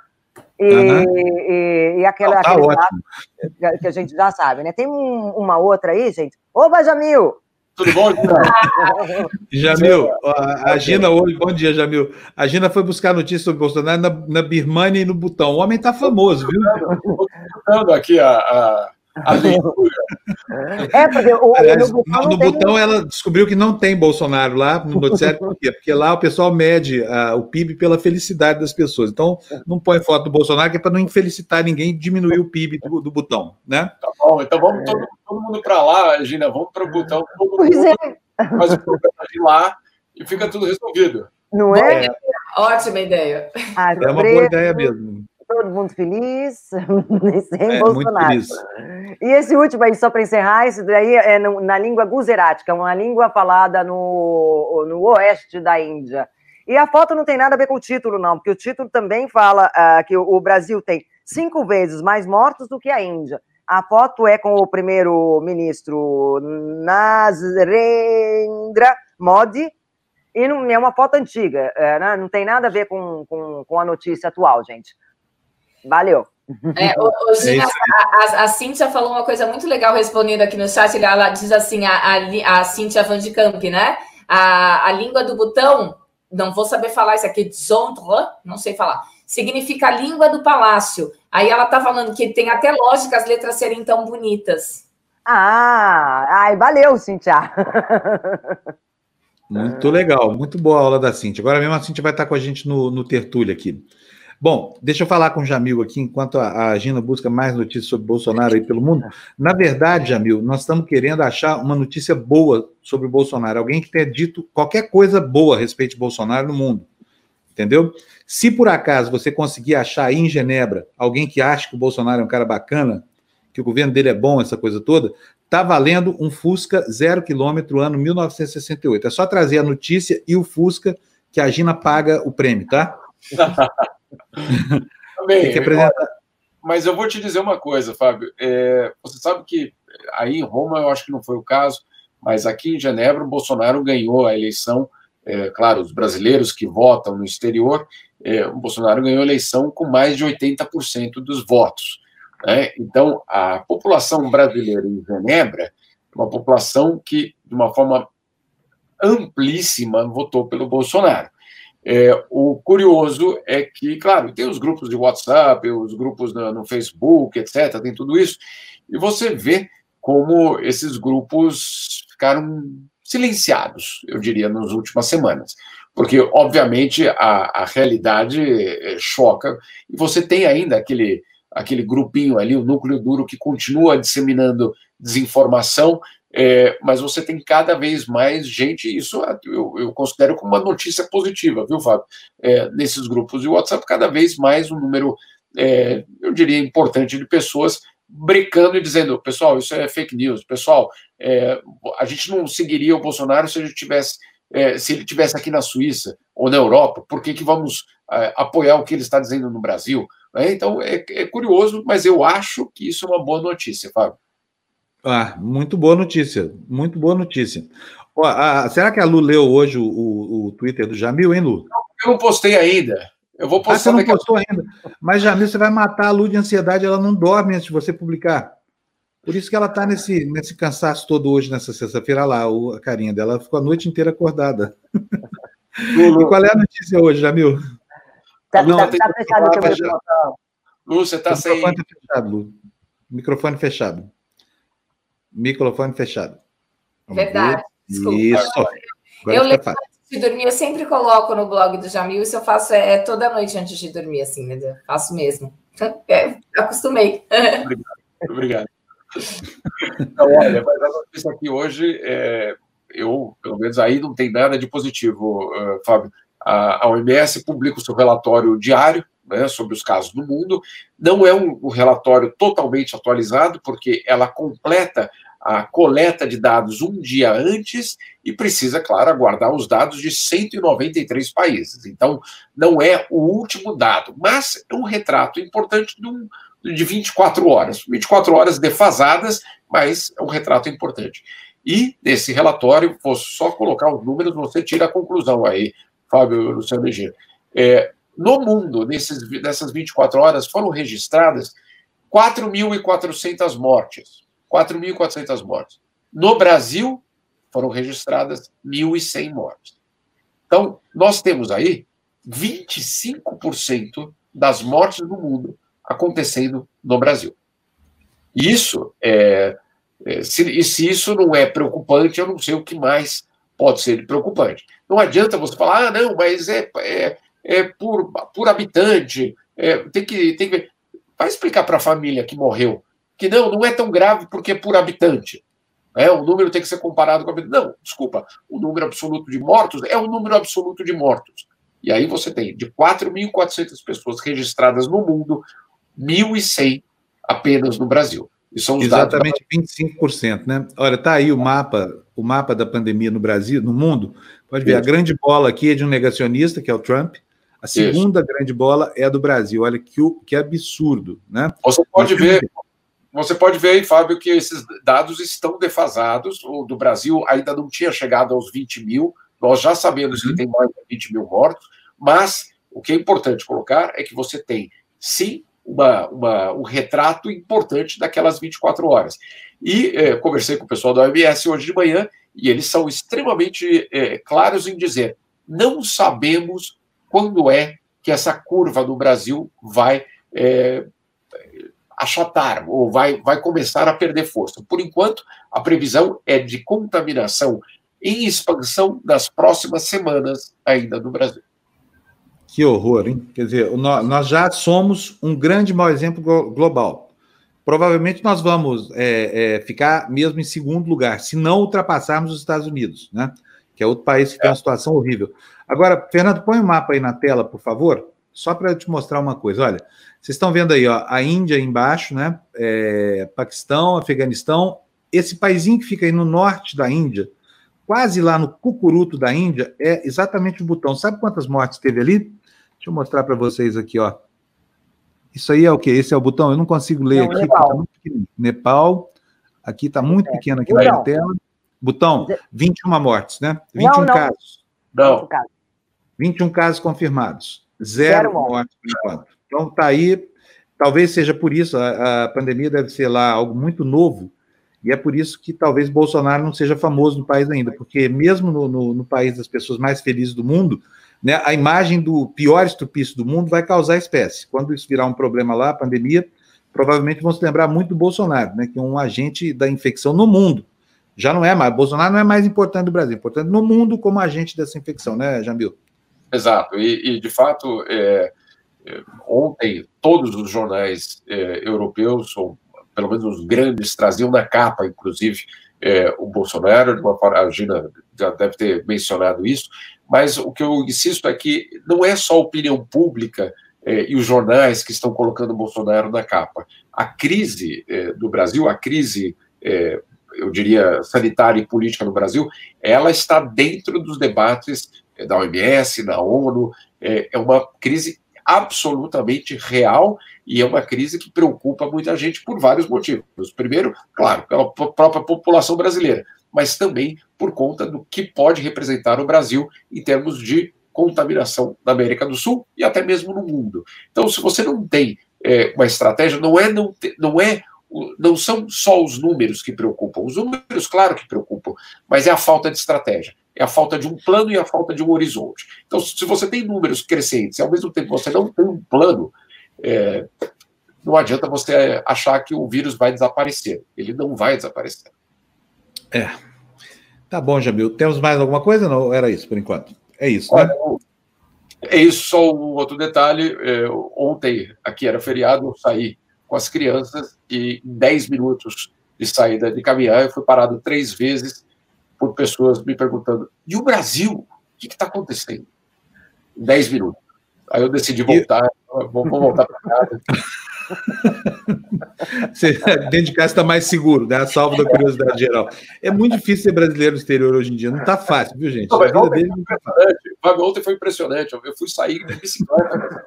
e, uhum. e, e aquela, tá aquele que a gente já sabe, né? Tem um, uma outra aí, gente. Ô, Jamil! Tudo bom, Jamil, a Gina hoje, bom dia, Jamil. A Gina foi buscar notícias sobre Bolsonaro na, na Birmania e no Butão. O homem tá famoso, viu? Estou aqui a, a. É, porque o, Aliás, no, botão, no botão ela descobriu que não tem Bolsonaro lá no noticiário, por quê? Porque lá o pessoal mede uh, o PIB pela felicidade das pessoas. Então, não põe foto do Bolsonaro, que é para não infelicitar ninguém e diminuir o PIB do, do botão, né? Tá bom, então vamos todo, todo mundo para lá, Gina, vamos para o botão, todo pois mundo é. faz o programa de lá e fica tudo resolvido. Não é? é. Ótima ideia. Ah, é uma boa ideia mesmo todo mundo feliz, sem é, Bolsonaro. E esse último aí, só para encerrar, esse daí é na língua guzerática, uma língua falada no, no oeste da Índia. E a foto não tem nada a ver com o título, não, porque o título também fala uh, que o, Brasil tem cinco vezes mais mortos do que a Índia. A foto é com o primeiro-ministro Narendra Modi, e não, é uma foto antiga, é, né? não tem nada a ver com, com, com a notícia atual, gente. Valeu. É, o, o Gina, é a, a, a Cíntia falou uma coisa muito legal respondendo aqui no chat. Ela diz assim: a, a, a Cíntia Van de Camp, né? A, a língua do botão, não vou saber falar isso aqui, zontre, não sei falar, significa língua do palácio. Aí ela tá falando que tem até lógica as letras serem tão bonitas. Ah, ai, valeu, Cíntia. Muito legal, muito boa a aula da Cíntia. Agora mesmo a Cíntia vai estar com a gente no, no Tertúlio aqui. Bom, deixa eu falar com o Jamil aqui, enquanto a, a Gina busca mais notícias sobre Bolsonaro aí pelo mundo. Na verdade, Jamil, nós estamos querendo achar uma notícia boa sobre o Bolsonaro, alguém que tenha dito qualquer coisa boa a respeito de Bolsonaro no mundo. Entendeu? Se por acaso você conseguir achar aí em Genebra alguém que acha que o Bolsonaro é um cara bacana, que o governo dele é bom, essa coisa toda, tá valendo um Fusca zero quilômetro ano 1968. É só trazer a notícia e o Fusca que a Gina paga o prêmio, tá? Também, apresentar... Mas eu vou te dizer uma coisa, Fábio. É, você sabe que aí em Roma eu acho que não foi o caso, mas aqui em Genebra o Bolsonaro ganhou a eleição. É, claro, os brasileiros que votam no exterior, é, o Bolsonaro ganhou a eleição com mais de 80% dos votos. Né? Então, a população brasileira em Genebra é uma população que, de uma forma amplíssima, votou pelo Bolsonaro. É, o curioso é que, claro, tem os grupos de WhatsApp, os grupos no, no, Facebook, etc., tem tudo isso, e você vê como esses grupos ficaram silenciados, eu diria, nas últimas semanas. Porque, obviamente, a, a realidade é, choca, e você tem ainda aquele, aquele grupinho ali, o núcleo duro, que continua disseminando desinformação é, mas você tem cada vez mais gente, isso eu, eu considero como uma notícia positiva, viu, Fábio? É, nesses grupos de WhatsApp, cada vez mais um número, é, eu diria, importante de pessoas brecando e dizendo, pessoal, isso é fake news, pessoal, é, a gente não seguiria o Bolsonaro se tivesse, é, se ele tivesse aqui na Suíça ou na Europa, por que, que vamos é, apoiar o que ele está dizendo no Brasil? então, é, é curioso, mas eu acho que isso é uma boa notícia, Fábio. Ah, muito boa notícia, muito boa notícia. Ó, a, será que a Lu leu hoje o, o, o, Twitter do Jamil, hein, Lu? Eu não postei ainda. Eu vou postar. Ah, você não postou a... ainda. Mas, Jamil, você vai matar a Lu de ansiedade, ela não dorme antes de você publicar. Por isso que ela está nesse, nesse cansaço todo hoje, nessa sexta-feira lá, a carinha dela ficou a noite inteira acordada. e qual é a notícia hoje, Jamil? Tá, Não, tá, tá fechado o teu microfone. Lu, você está sem... Microfone fechado, Lu. Microfone fechado. Microfone fechado. Vamos Verdade. Desculpa. Isso. Agora eu lembro antes de dormir, eu sempre coloco no blog do Jamil, isso eu faço é, é toda noite antes de dormir, assim, né? Eu faço mesmo. É, acostumei. Obrigado. Obrigado. Então, olha, mas a notícia aqui hoje, é, eu, pelo menos aí, não tem nada de positivo, uh, Fábio. A, a OMS publica o seu relatório diário né, sobre os casos no mundo. Não é um, um relatório totalmente atualizado, porque ela completa a coleta de dados um dia antes e precisa, claro, aguardar os dados de 193 países. Então, não é o último dado, mas é um retrato importante de, um, de 24 horas. 24 horas defasadas, mas é um retrato importante. E nesse relatório, vou só colocar os números, você tira a conclusão aí, Fábio Luciano Egê. É, no mundo, nesses, nessas 24 horas, foram registradas 4.400 mortes 4.400 mortes. No Brasil, foram registradas 1.100 mortes. Então, nós temos aí 25% das mortes do mundo acontecendo no Brasil. Isso é, é se, e se isso não é preocupante, eu não sei o que mais pode ser preocupante. Não adianta você falar, ah, não, mas é, é, é por, por habitante, é, tem, que, tem que. Vai explicar para a família que morreu que não, não é tão grave porque é por habitante. É, o número tem que ser comparado com a Não, desculpa, o número absoluto de mortos é o número absoluto de mortos. E aí você tem de 4.400 pessoas registradas no mundo, 1.100 apenas no Brasil. E são os Exatamente dados da... 25%, né? Olha, tá aí o mapa, o mapa da pandemia no Brasil, no mundo. Pode ver, Isso. a grande bola aqui é de um negacionista, que é o Trump. A segunda Isso. grande bola é a do Brasil. Olha que, que absurdo, né? Você pode ver, você pode ver aí, Fábio, que esses dados estão defasados. O do Brasil ainda não tinha chegado aos 20 mil. Nós já sabemos uhum. que tem mais de 20 mil mortos, mas o que é importante colocar é que você tem, sim, uma, uma, um retrato importante daquelas 24 horas. E é, conversei com o pessoal da OMS hoje de manhã e eles são extremamente é, claros em dizer: não sabemos quando é que essa curva no Brasil vai é, achatar ou vai, vai começar a perder força. Por enquanto, a previsão é de contaminação em expansão nas próximas semanas ainda no Brasil. Que horror, hein? Quer dizer, nós já somos um grande mau exemplo global. Provavelmente nós vamos é, é, ficar mesmo em segundo lugar, se não ultrapassarmos os Estados Unidos, né? Que é outro país que tem uma situação horrível. Agora, Fernando, põe o um mapa aí na tela, por favor, só para te mostrar uma coisa. Olha, vocês estão vendo aí, ó, a Índia embaixo, né? É, Paquistão, Afeganistão. Esse paísinho que fica aí no norte da Índia, quase lá no cucuruto da Índia, é exatamente o botão. Sabe quantas mortes teve ali? Deixa eu mostrar para vocês aqui, ó. Isso aí é o quê? Esse é o botão? Eu não consigo ler não, aqui. Nepal. Tá muito Nepal. Aqui está muito é. pequeno aqui na tela. Botão, 21 mortes, né? 21 não, não. casos. Não. 21 casos confirmados. Zero, Zero mortes por enquanto. Então, está aí. Talvez seja por isso, a, a, pandemia deve ser lá algo muito novo, e é por isso que talvez Bolsonaro não seja famoso no país ainda, porque mesmo no, no, no país das pessoas mais felizes do mundo, né, a imagem do pior estupício do mundo vai causar espécie. Quando isso virar um problema lá, a pandemia, provavelmente vão se lembrar muito do Bolsonaro, né, que é um agente da infecção no mundo. Já não é mais, Bolsonaro não é mais importante do Brasil, é importante no mundo como agente dessa infecção, né, Jamil? Exato, e, e de fato, é, ontem todos os jornais é, europeus, ou pelo menos os grandes, traziam na capa, inclusive, é, o Bolsonaro, uma a Gina já deve ter mencionado isso, mas o que eu insisto é que não é só a opinião pública é, e os jornais que estão colocando o Bolsonaro na capa. A crise é, do Brasil, a crise, é, eu diria, sanitária e política no Brasil, ela está dentro dos debates é, da OMS, da ONU, é uma crise absolutamente real e é uma crise que preocupa muita gente por vários motivos. Primeiro, claro, pela própria população brasileira, mas também por conta do que pode representar o Brasil em termos de contaminação na América do Sul e até mesmo no mundo. Então, se você não tem é, uma estratégia, não é, não, te, não é não são só os números que preocupam. Os números, claro que preocupam, mas é a falta de estratégia, é a falta de um plano e a falta de um horizonte. Então, se você tem números crescentes e ao mesmo tempo você não tem um plano, é, não adianta você achar que o vírus vai desaparecer. Ele não vai desaparecer. É. Tá bom, Jamil. Temos mais alguma coisa? Não, era isso por enquanto. É isso, né? Olha, é isso, só um outro detalhe. É, ontem, aqui era feriado, eu saí com as crianças e em 10 minutos de saída de caminhar, eu fui parado três vezes por pessoas me perguntando: e o Brasil? O que está acontecendo? Em 10 minutos. Aí eu decidi voltar, e... vou, vou voltar para casa. Você, dentro de casa está mais seguro, né? Salvo da curiosidade geral. É muito difícil ser brasileiro no exterior hoje em dia. Não está fácil, viu, gente? Não, vida dele não tá. Ontem foi impressionante. Eu fui sair de bicicleta.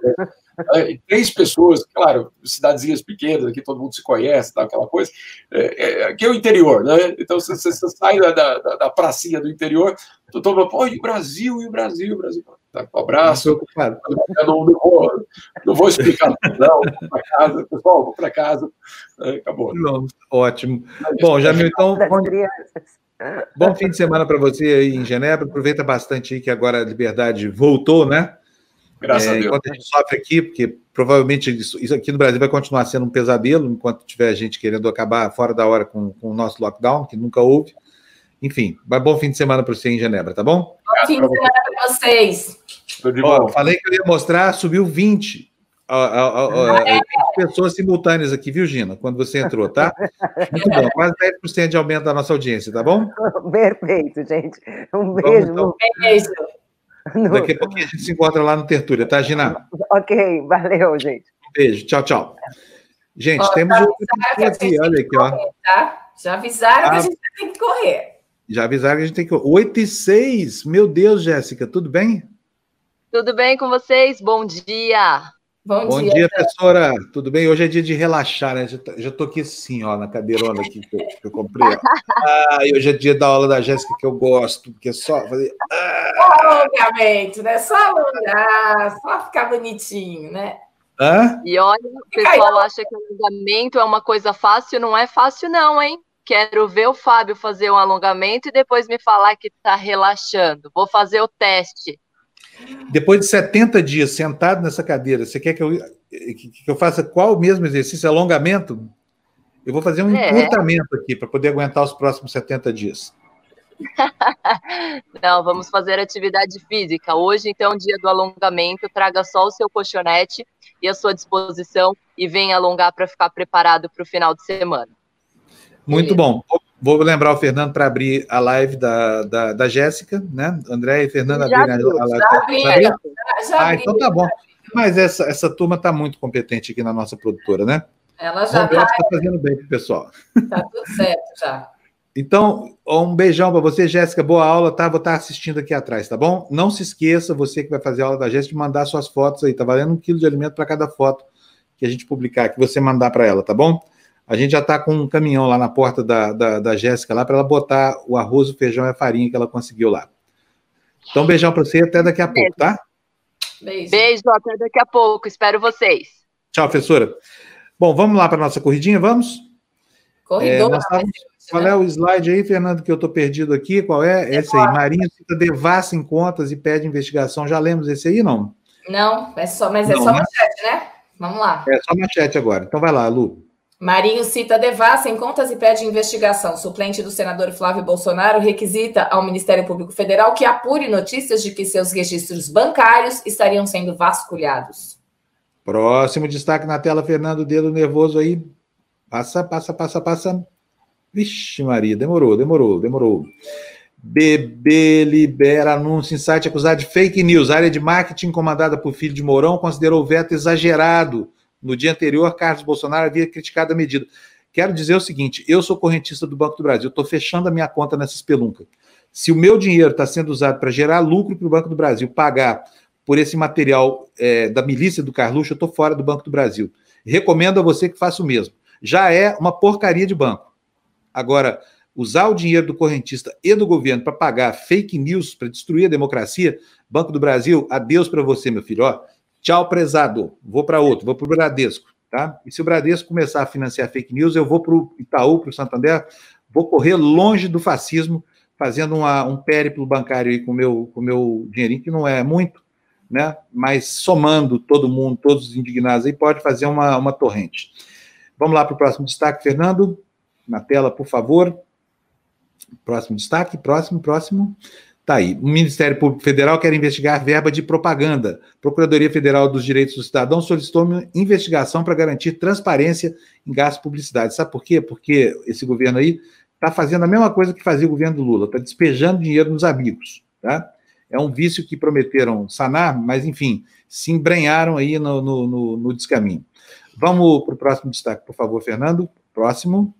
É, três pessoas, claro, cidadezinhas pequenas, aqui todo mundo se conhece, tá, aquela coisa. É, é, aqui é o interior, né? Então você, você sai da, da, da pracinha do interior, todo mundo, pô, e o Brasil, e o Brasil, o Brasil. Tá, um abraço. Eu não, não, vou, não vou explicar, não. Vou para casa, pessoal, vou para casa. Acabou. Não, ótimo. Bom, Jamil, então. Bom, bom fim de semana para você aí em Genebra. Aproveita bastante aí que agora a liberdade voltou, né? Graças é, a Deus. Enquanto a gente sofre aqui, porque provavelmente isso, isso, aqui no Brasil vai continuar sendo um pesadelo, enquanto tiver gente querendo acabar fora da hora com, com o nosso lockdown, que nunca houve. Enfim, vai bom fim de semana para você em Genebra, tá bom? Bom fim de semana para vocês. Ó, falei que eu ia mostrar, subiu 20 a, a, pessoas simultâneas aqui, viu, Gina? Quando você entrou, tá? Muito bom, quase 10% de aumento da nossa audiência, tá bom? Perfeito, gente. Um beijo. Vamos, então. beijo. Daqui a pouquinho a gente se encontra lá no Tertúlia, tá, Gina? Ok, valeu, gente. Um beijo, tchau, tchau. Gente, temos outro aqui, olha aqui, ó. Tá? Já avisaram ah, que a gente tem que correr. Já avisaram que a gente tem que correr. 8 e 6, meu Deus, Jéssica, tudo bem? Tudo bem com vocês? Bom dia. Bom, Bom dia, dia professora. Tudo bem? Hoje é dia de relaxar, né? Já estou aqui assim, ó, na cadeirona aqui que eu, que eu comprei. Ah, e hoje é dia da aula da Jéssica que eu gosto, porque é só fazer. Ah. Obviamente, né? Só alongar, só ficar bonitinho, né? Hã? E olha, o pessoal acha que alongamento é uma coisa fácil, não é fácil, não, hein? Quero ver o Fábio fazer um alongamento e depois me falar que está relaxando. Vou fazer o teste. Depois de 70 dias sentado nessa cadeira, você quer que eu, que eu faça qual mesmo exercício? Alongamento? Eu vou fazer um é. encurtamento aqui para poder aguentar os próximos 70 dias. Não, vamos fazer atividade física. Hoje, então, dia do alongamento. Traga só o seu colchonete e a sua disposição e venha alongar para ficar preparado para o final de semana. Muito bom. Vou lembrar o Fernando para abrir a live da, da, da Jéssica, né? André e Fernando abriram a live. Já abri, já, já, já ah, então tá bom. Mas essa, essa turma está muito competente aqui na nossa produtora, né? Ela já está tá fazendo bem para o pessoal. Está tudo certo já. Então, um beijão para você, Jéssica. Boa aula, tá? Vou estar tá assistindo aqui atrás, tá bom? Não se esqueça, você que vai fazer a aula da Jéssica, de mandar suas fotos aí. Tá valendo um quilo de alimento para cada foto que a gente publicar, que você mandar para ela, tá bom? A gente já está com um caminhão lá na porta da, da, da Jéssica lá para ela botar o arroz, o feijão e a farinha que ela conseguiu lá. Então, beijão para você até daqui a pouco, tá? Beijo. Beijo, até daqui a pouco. Espero vocês. Tchau, professora. Bom, vamos lá para nossa corridinha, vamos? Corredor. É, tava... Qual é o slide aí, Fernando, que eu estou perdido aqui? Qual é? Esse aí. Marinho cita devassa em contas e pede investigação. Já lemos esse aí, não? Não, é só, mas é não, só né? manchete, né? Vamos lá. É só manchete agora. Então vai lá, Lu. Marinho cita Devassa em contas e pede investigação. Suplente do senador Flávio Bolsonaro requisita ao Ministério Público Federal que apure notícias de que seus registros bancários estariam sendo vasculhados. Próximo destaque na tela, Fernando, dedo nervoso aí. Passa, passa, passa, passa. Vixe, Maria, demorou, demorou, demorou. BB libera anúncio em site acusado de fake news. Área de marketing comandada por filho de Mourão considerou o veto exagerado no dia anterior, Carlos Bolsonaro havia criticado a medida. Quero dizer o seguinte: eu sou correntista do Banco do Brasil, estou fechando a minha conta nessa espelunca. Se o meu dinheiro está sendo usado para gerar lucro para o Banco do Brasil, pagar por esse material é, da milícia do Carluxo, eu estou fora do Banco do Brasil. Recomendo a você que faça o mesmo. Já é uma porcaria de banco. Agora, usar o dinheiro do correntista e do governo para pagar fake news, para destruir a democracia, Banco do Brasil, adeus para você, meu filho. Ó, Tchau, prezado. Vou para outro, vou para o Bradesco. Tá? E se o Bradesco começar a financiar fake news, eu vou para o Itaú, para o Santander, vou correr longe do fascismo, fazendo uma, um périplo bancário aí com meu, o meu dinheirinho, que não é muito, né? mas somando todo mundo, todos os indignados aí, pode fazer uma, uma torrente. Vamos lá para o próximo destaque, Fernando. Na tela, por favor. Próximo destaque, próximo, próximo. Tá aí. O Ministério Público Federal quer investigar verba de propaganda. Procuradoria Federal dos Direitos do Cidadão solicitou uma investigação para garantir transparência em gastos de publicidade. Sabe por quê? Porque esse governo aí está fazendo a mesma coisa que fazia o governo do Lula, está despejando dinheiro nos amigos. Tá? É um vício que prometeram sanar, mas, enfim, se embrenharam aí no, no, no, no descaminho. Vamos para o próximo destaque, por favor, Fernando. Próximo.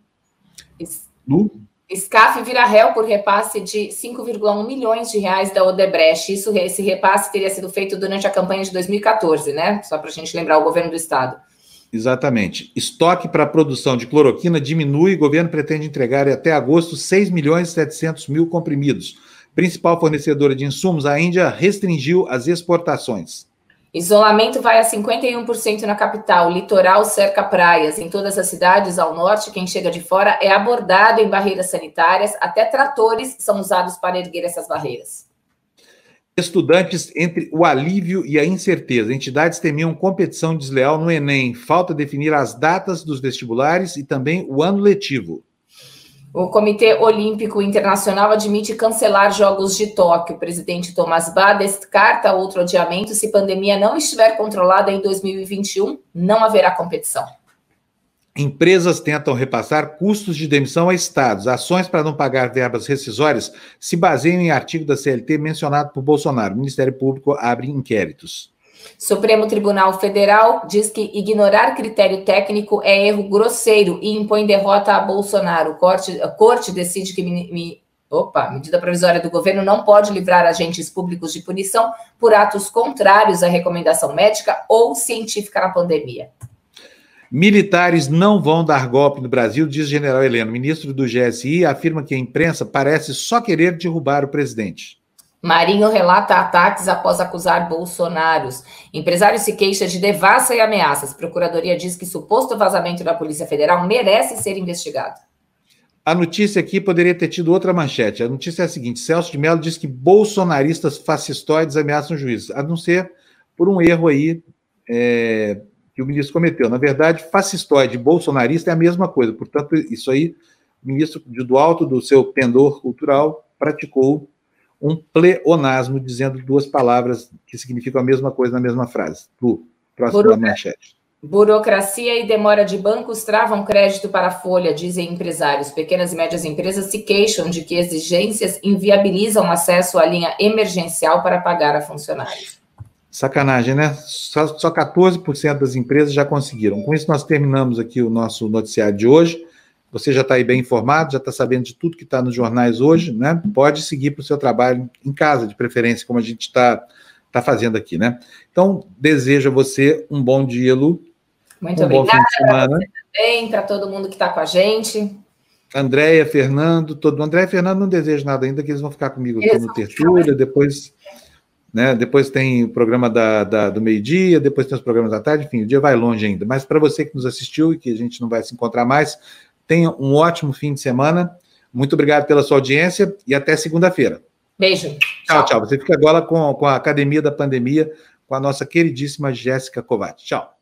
Lu. SCAF vira réu por repasse de 5,1 milhões de reais da Odebrecht. Isso, esse repasse teria sido feito durante a campanha de 2014, né? Só para a gente lembrar o governo do estado. Exatamente. Estoque para produção de cloroquina diminui. O governo pretende entregar até agosto 6 milhões e 700 mil comprimidos. Principal fornecedora de insumos, a Índia restringiu as exportações. Isolamento vai a 51% na capital, litoral cerca praias. Em todas as cidades ao norte, quem chega de fora é abordado em barreiras sanitárias, até tratores são usados para erguer essas barreiras. Estudantes entre o alívio e a incerteza. Entidades temiam competição desleal no Enem. Falta definir as datas dos vestibulares e também o ano letivo. O Comitê Olímpico Internacional admite cancelar Jogos de Tóquio. O presidente Thomas Bach descarta outro adiamento. Se pandemia não estiver controlada em 2021, não haverá competição. Empresas tentam repassar custos de demissão a estados. Ações para não pagar verbas rescisórias se baseiam em artigo da CLT mencionado por Bolsonaro. O Ministério Público abre inquéritos. Supremo Tribunal Federal diz que ignorar critério técnico é erro grosseiro e impõe derrota a Bolsonaro. Corte, a corte decide que me, opa, medida provisória do governo não pode livrar agentes públicos de punição por atos contrários à recomendação médica ou científica na pandemia. Militares não vão dar golpe no Brasil, diz general Heleno. Ministro do GSI afirma que a imprensa parece só querer derrubar o presidente. Marinho relata ataques após acusar bolsonaros. Empresário se queixa de devassa e ameaças. Procuradoria diz que suposto vazamento da Polícia Federal merece ser investigado. A notícia aqui poderia ter tido outra manchete. A notícia é a seguinte: Celso de Mello diz que bolsonaristas fascistoides ameaçam juiz, a não ser por um erro aí é, que o ministro cometeu. Na verdade, fascistoide e bolsonarista é a mesma coisa. Portanto, isso aí, o ministro, do alto do seu pendor cultural, praticou um pleonasmo dizendo duas palavras que significam a mesma coisa na mesma frase. Lu, próxima Burocracia. manchete. Burocracia e demora de bancos travam crédito para a folha, dizem empresários. Pequenas e médias empresas se queixam de que exigências inviabilizam acesso à linha emergencial para pagar a funcionários. Sacanagem, né? Só, só 14% das empresas já conseguiram. Com isso, nós terminamos aqui o nosso noticiário de hoje. Você já está aí bem informado, já está sabendo de tudo que está nos jornais hoje, né? Pode seguir para o seu trabalho em casa, de preferência, como a gente está tá fazendo aqui, né? Então, desejo a você um bom dia, Lu. Muito um obrigada para você também, para todo mundo que está com a gente. Andréia, Fernando, todo André e Fernando não desejo nada ainda, que eles vão ficar comigo aqui no Tertúlia, depois, né, depois tem o programa da, da do meio-dia, depois tem os programas da tarde, enfim, o dia vai longe ainda. Mas para você que nos assistiu e que a gente não vai se encontrar mais, Tenha um ótimo fim de semana. Muito obrigado pela sua audiência e até segunda-feira. Beijo. Tchau, tchau, tchau. Você fica agora com, com a Academia da Pandemia, com a nossa queridíssima Jéssica Kovács. Tchau.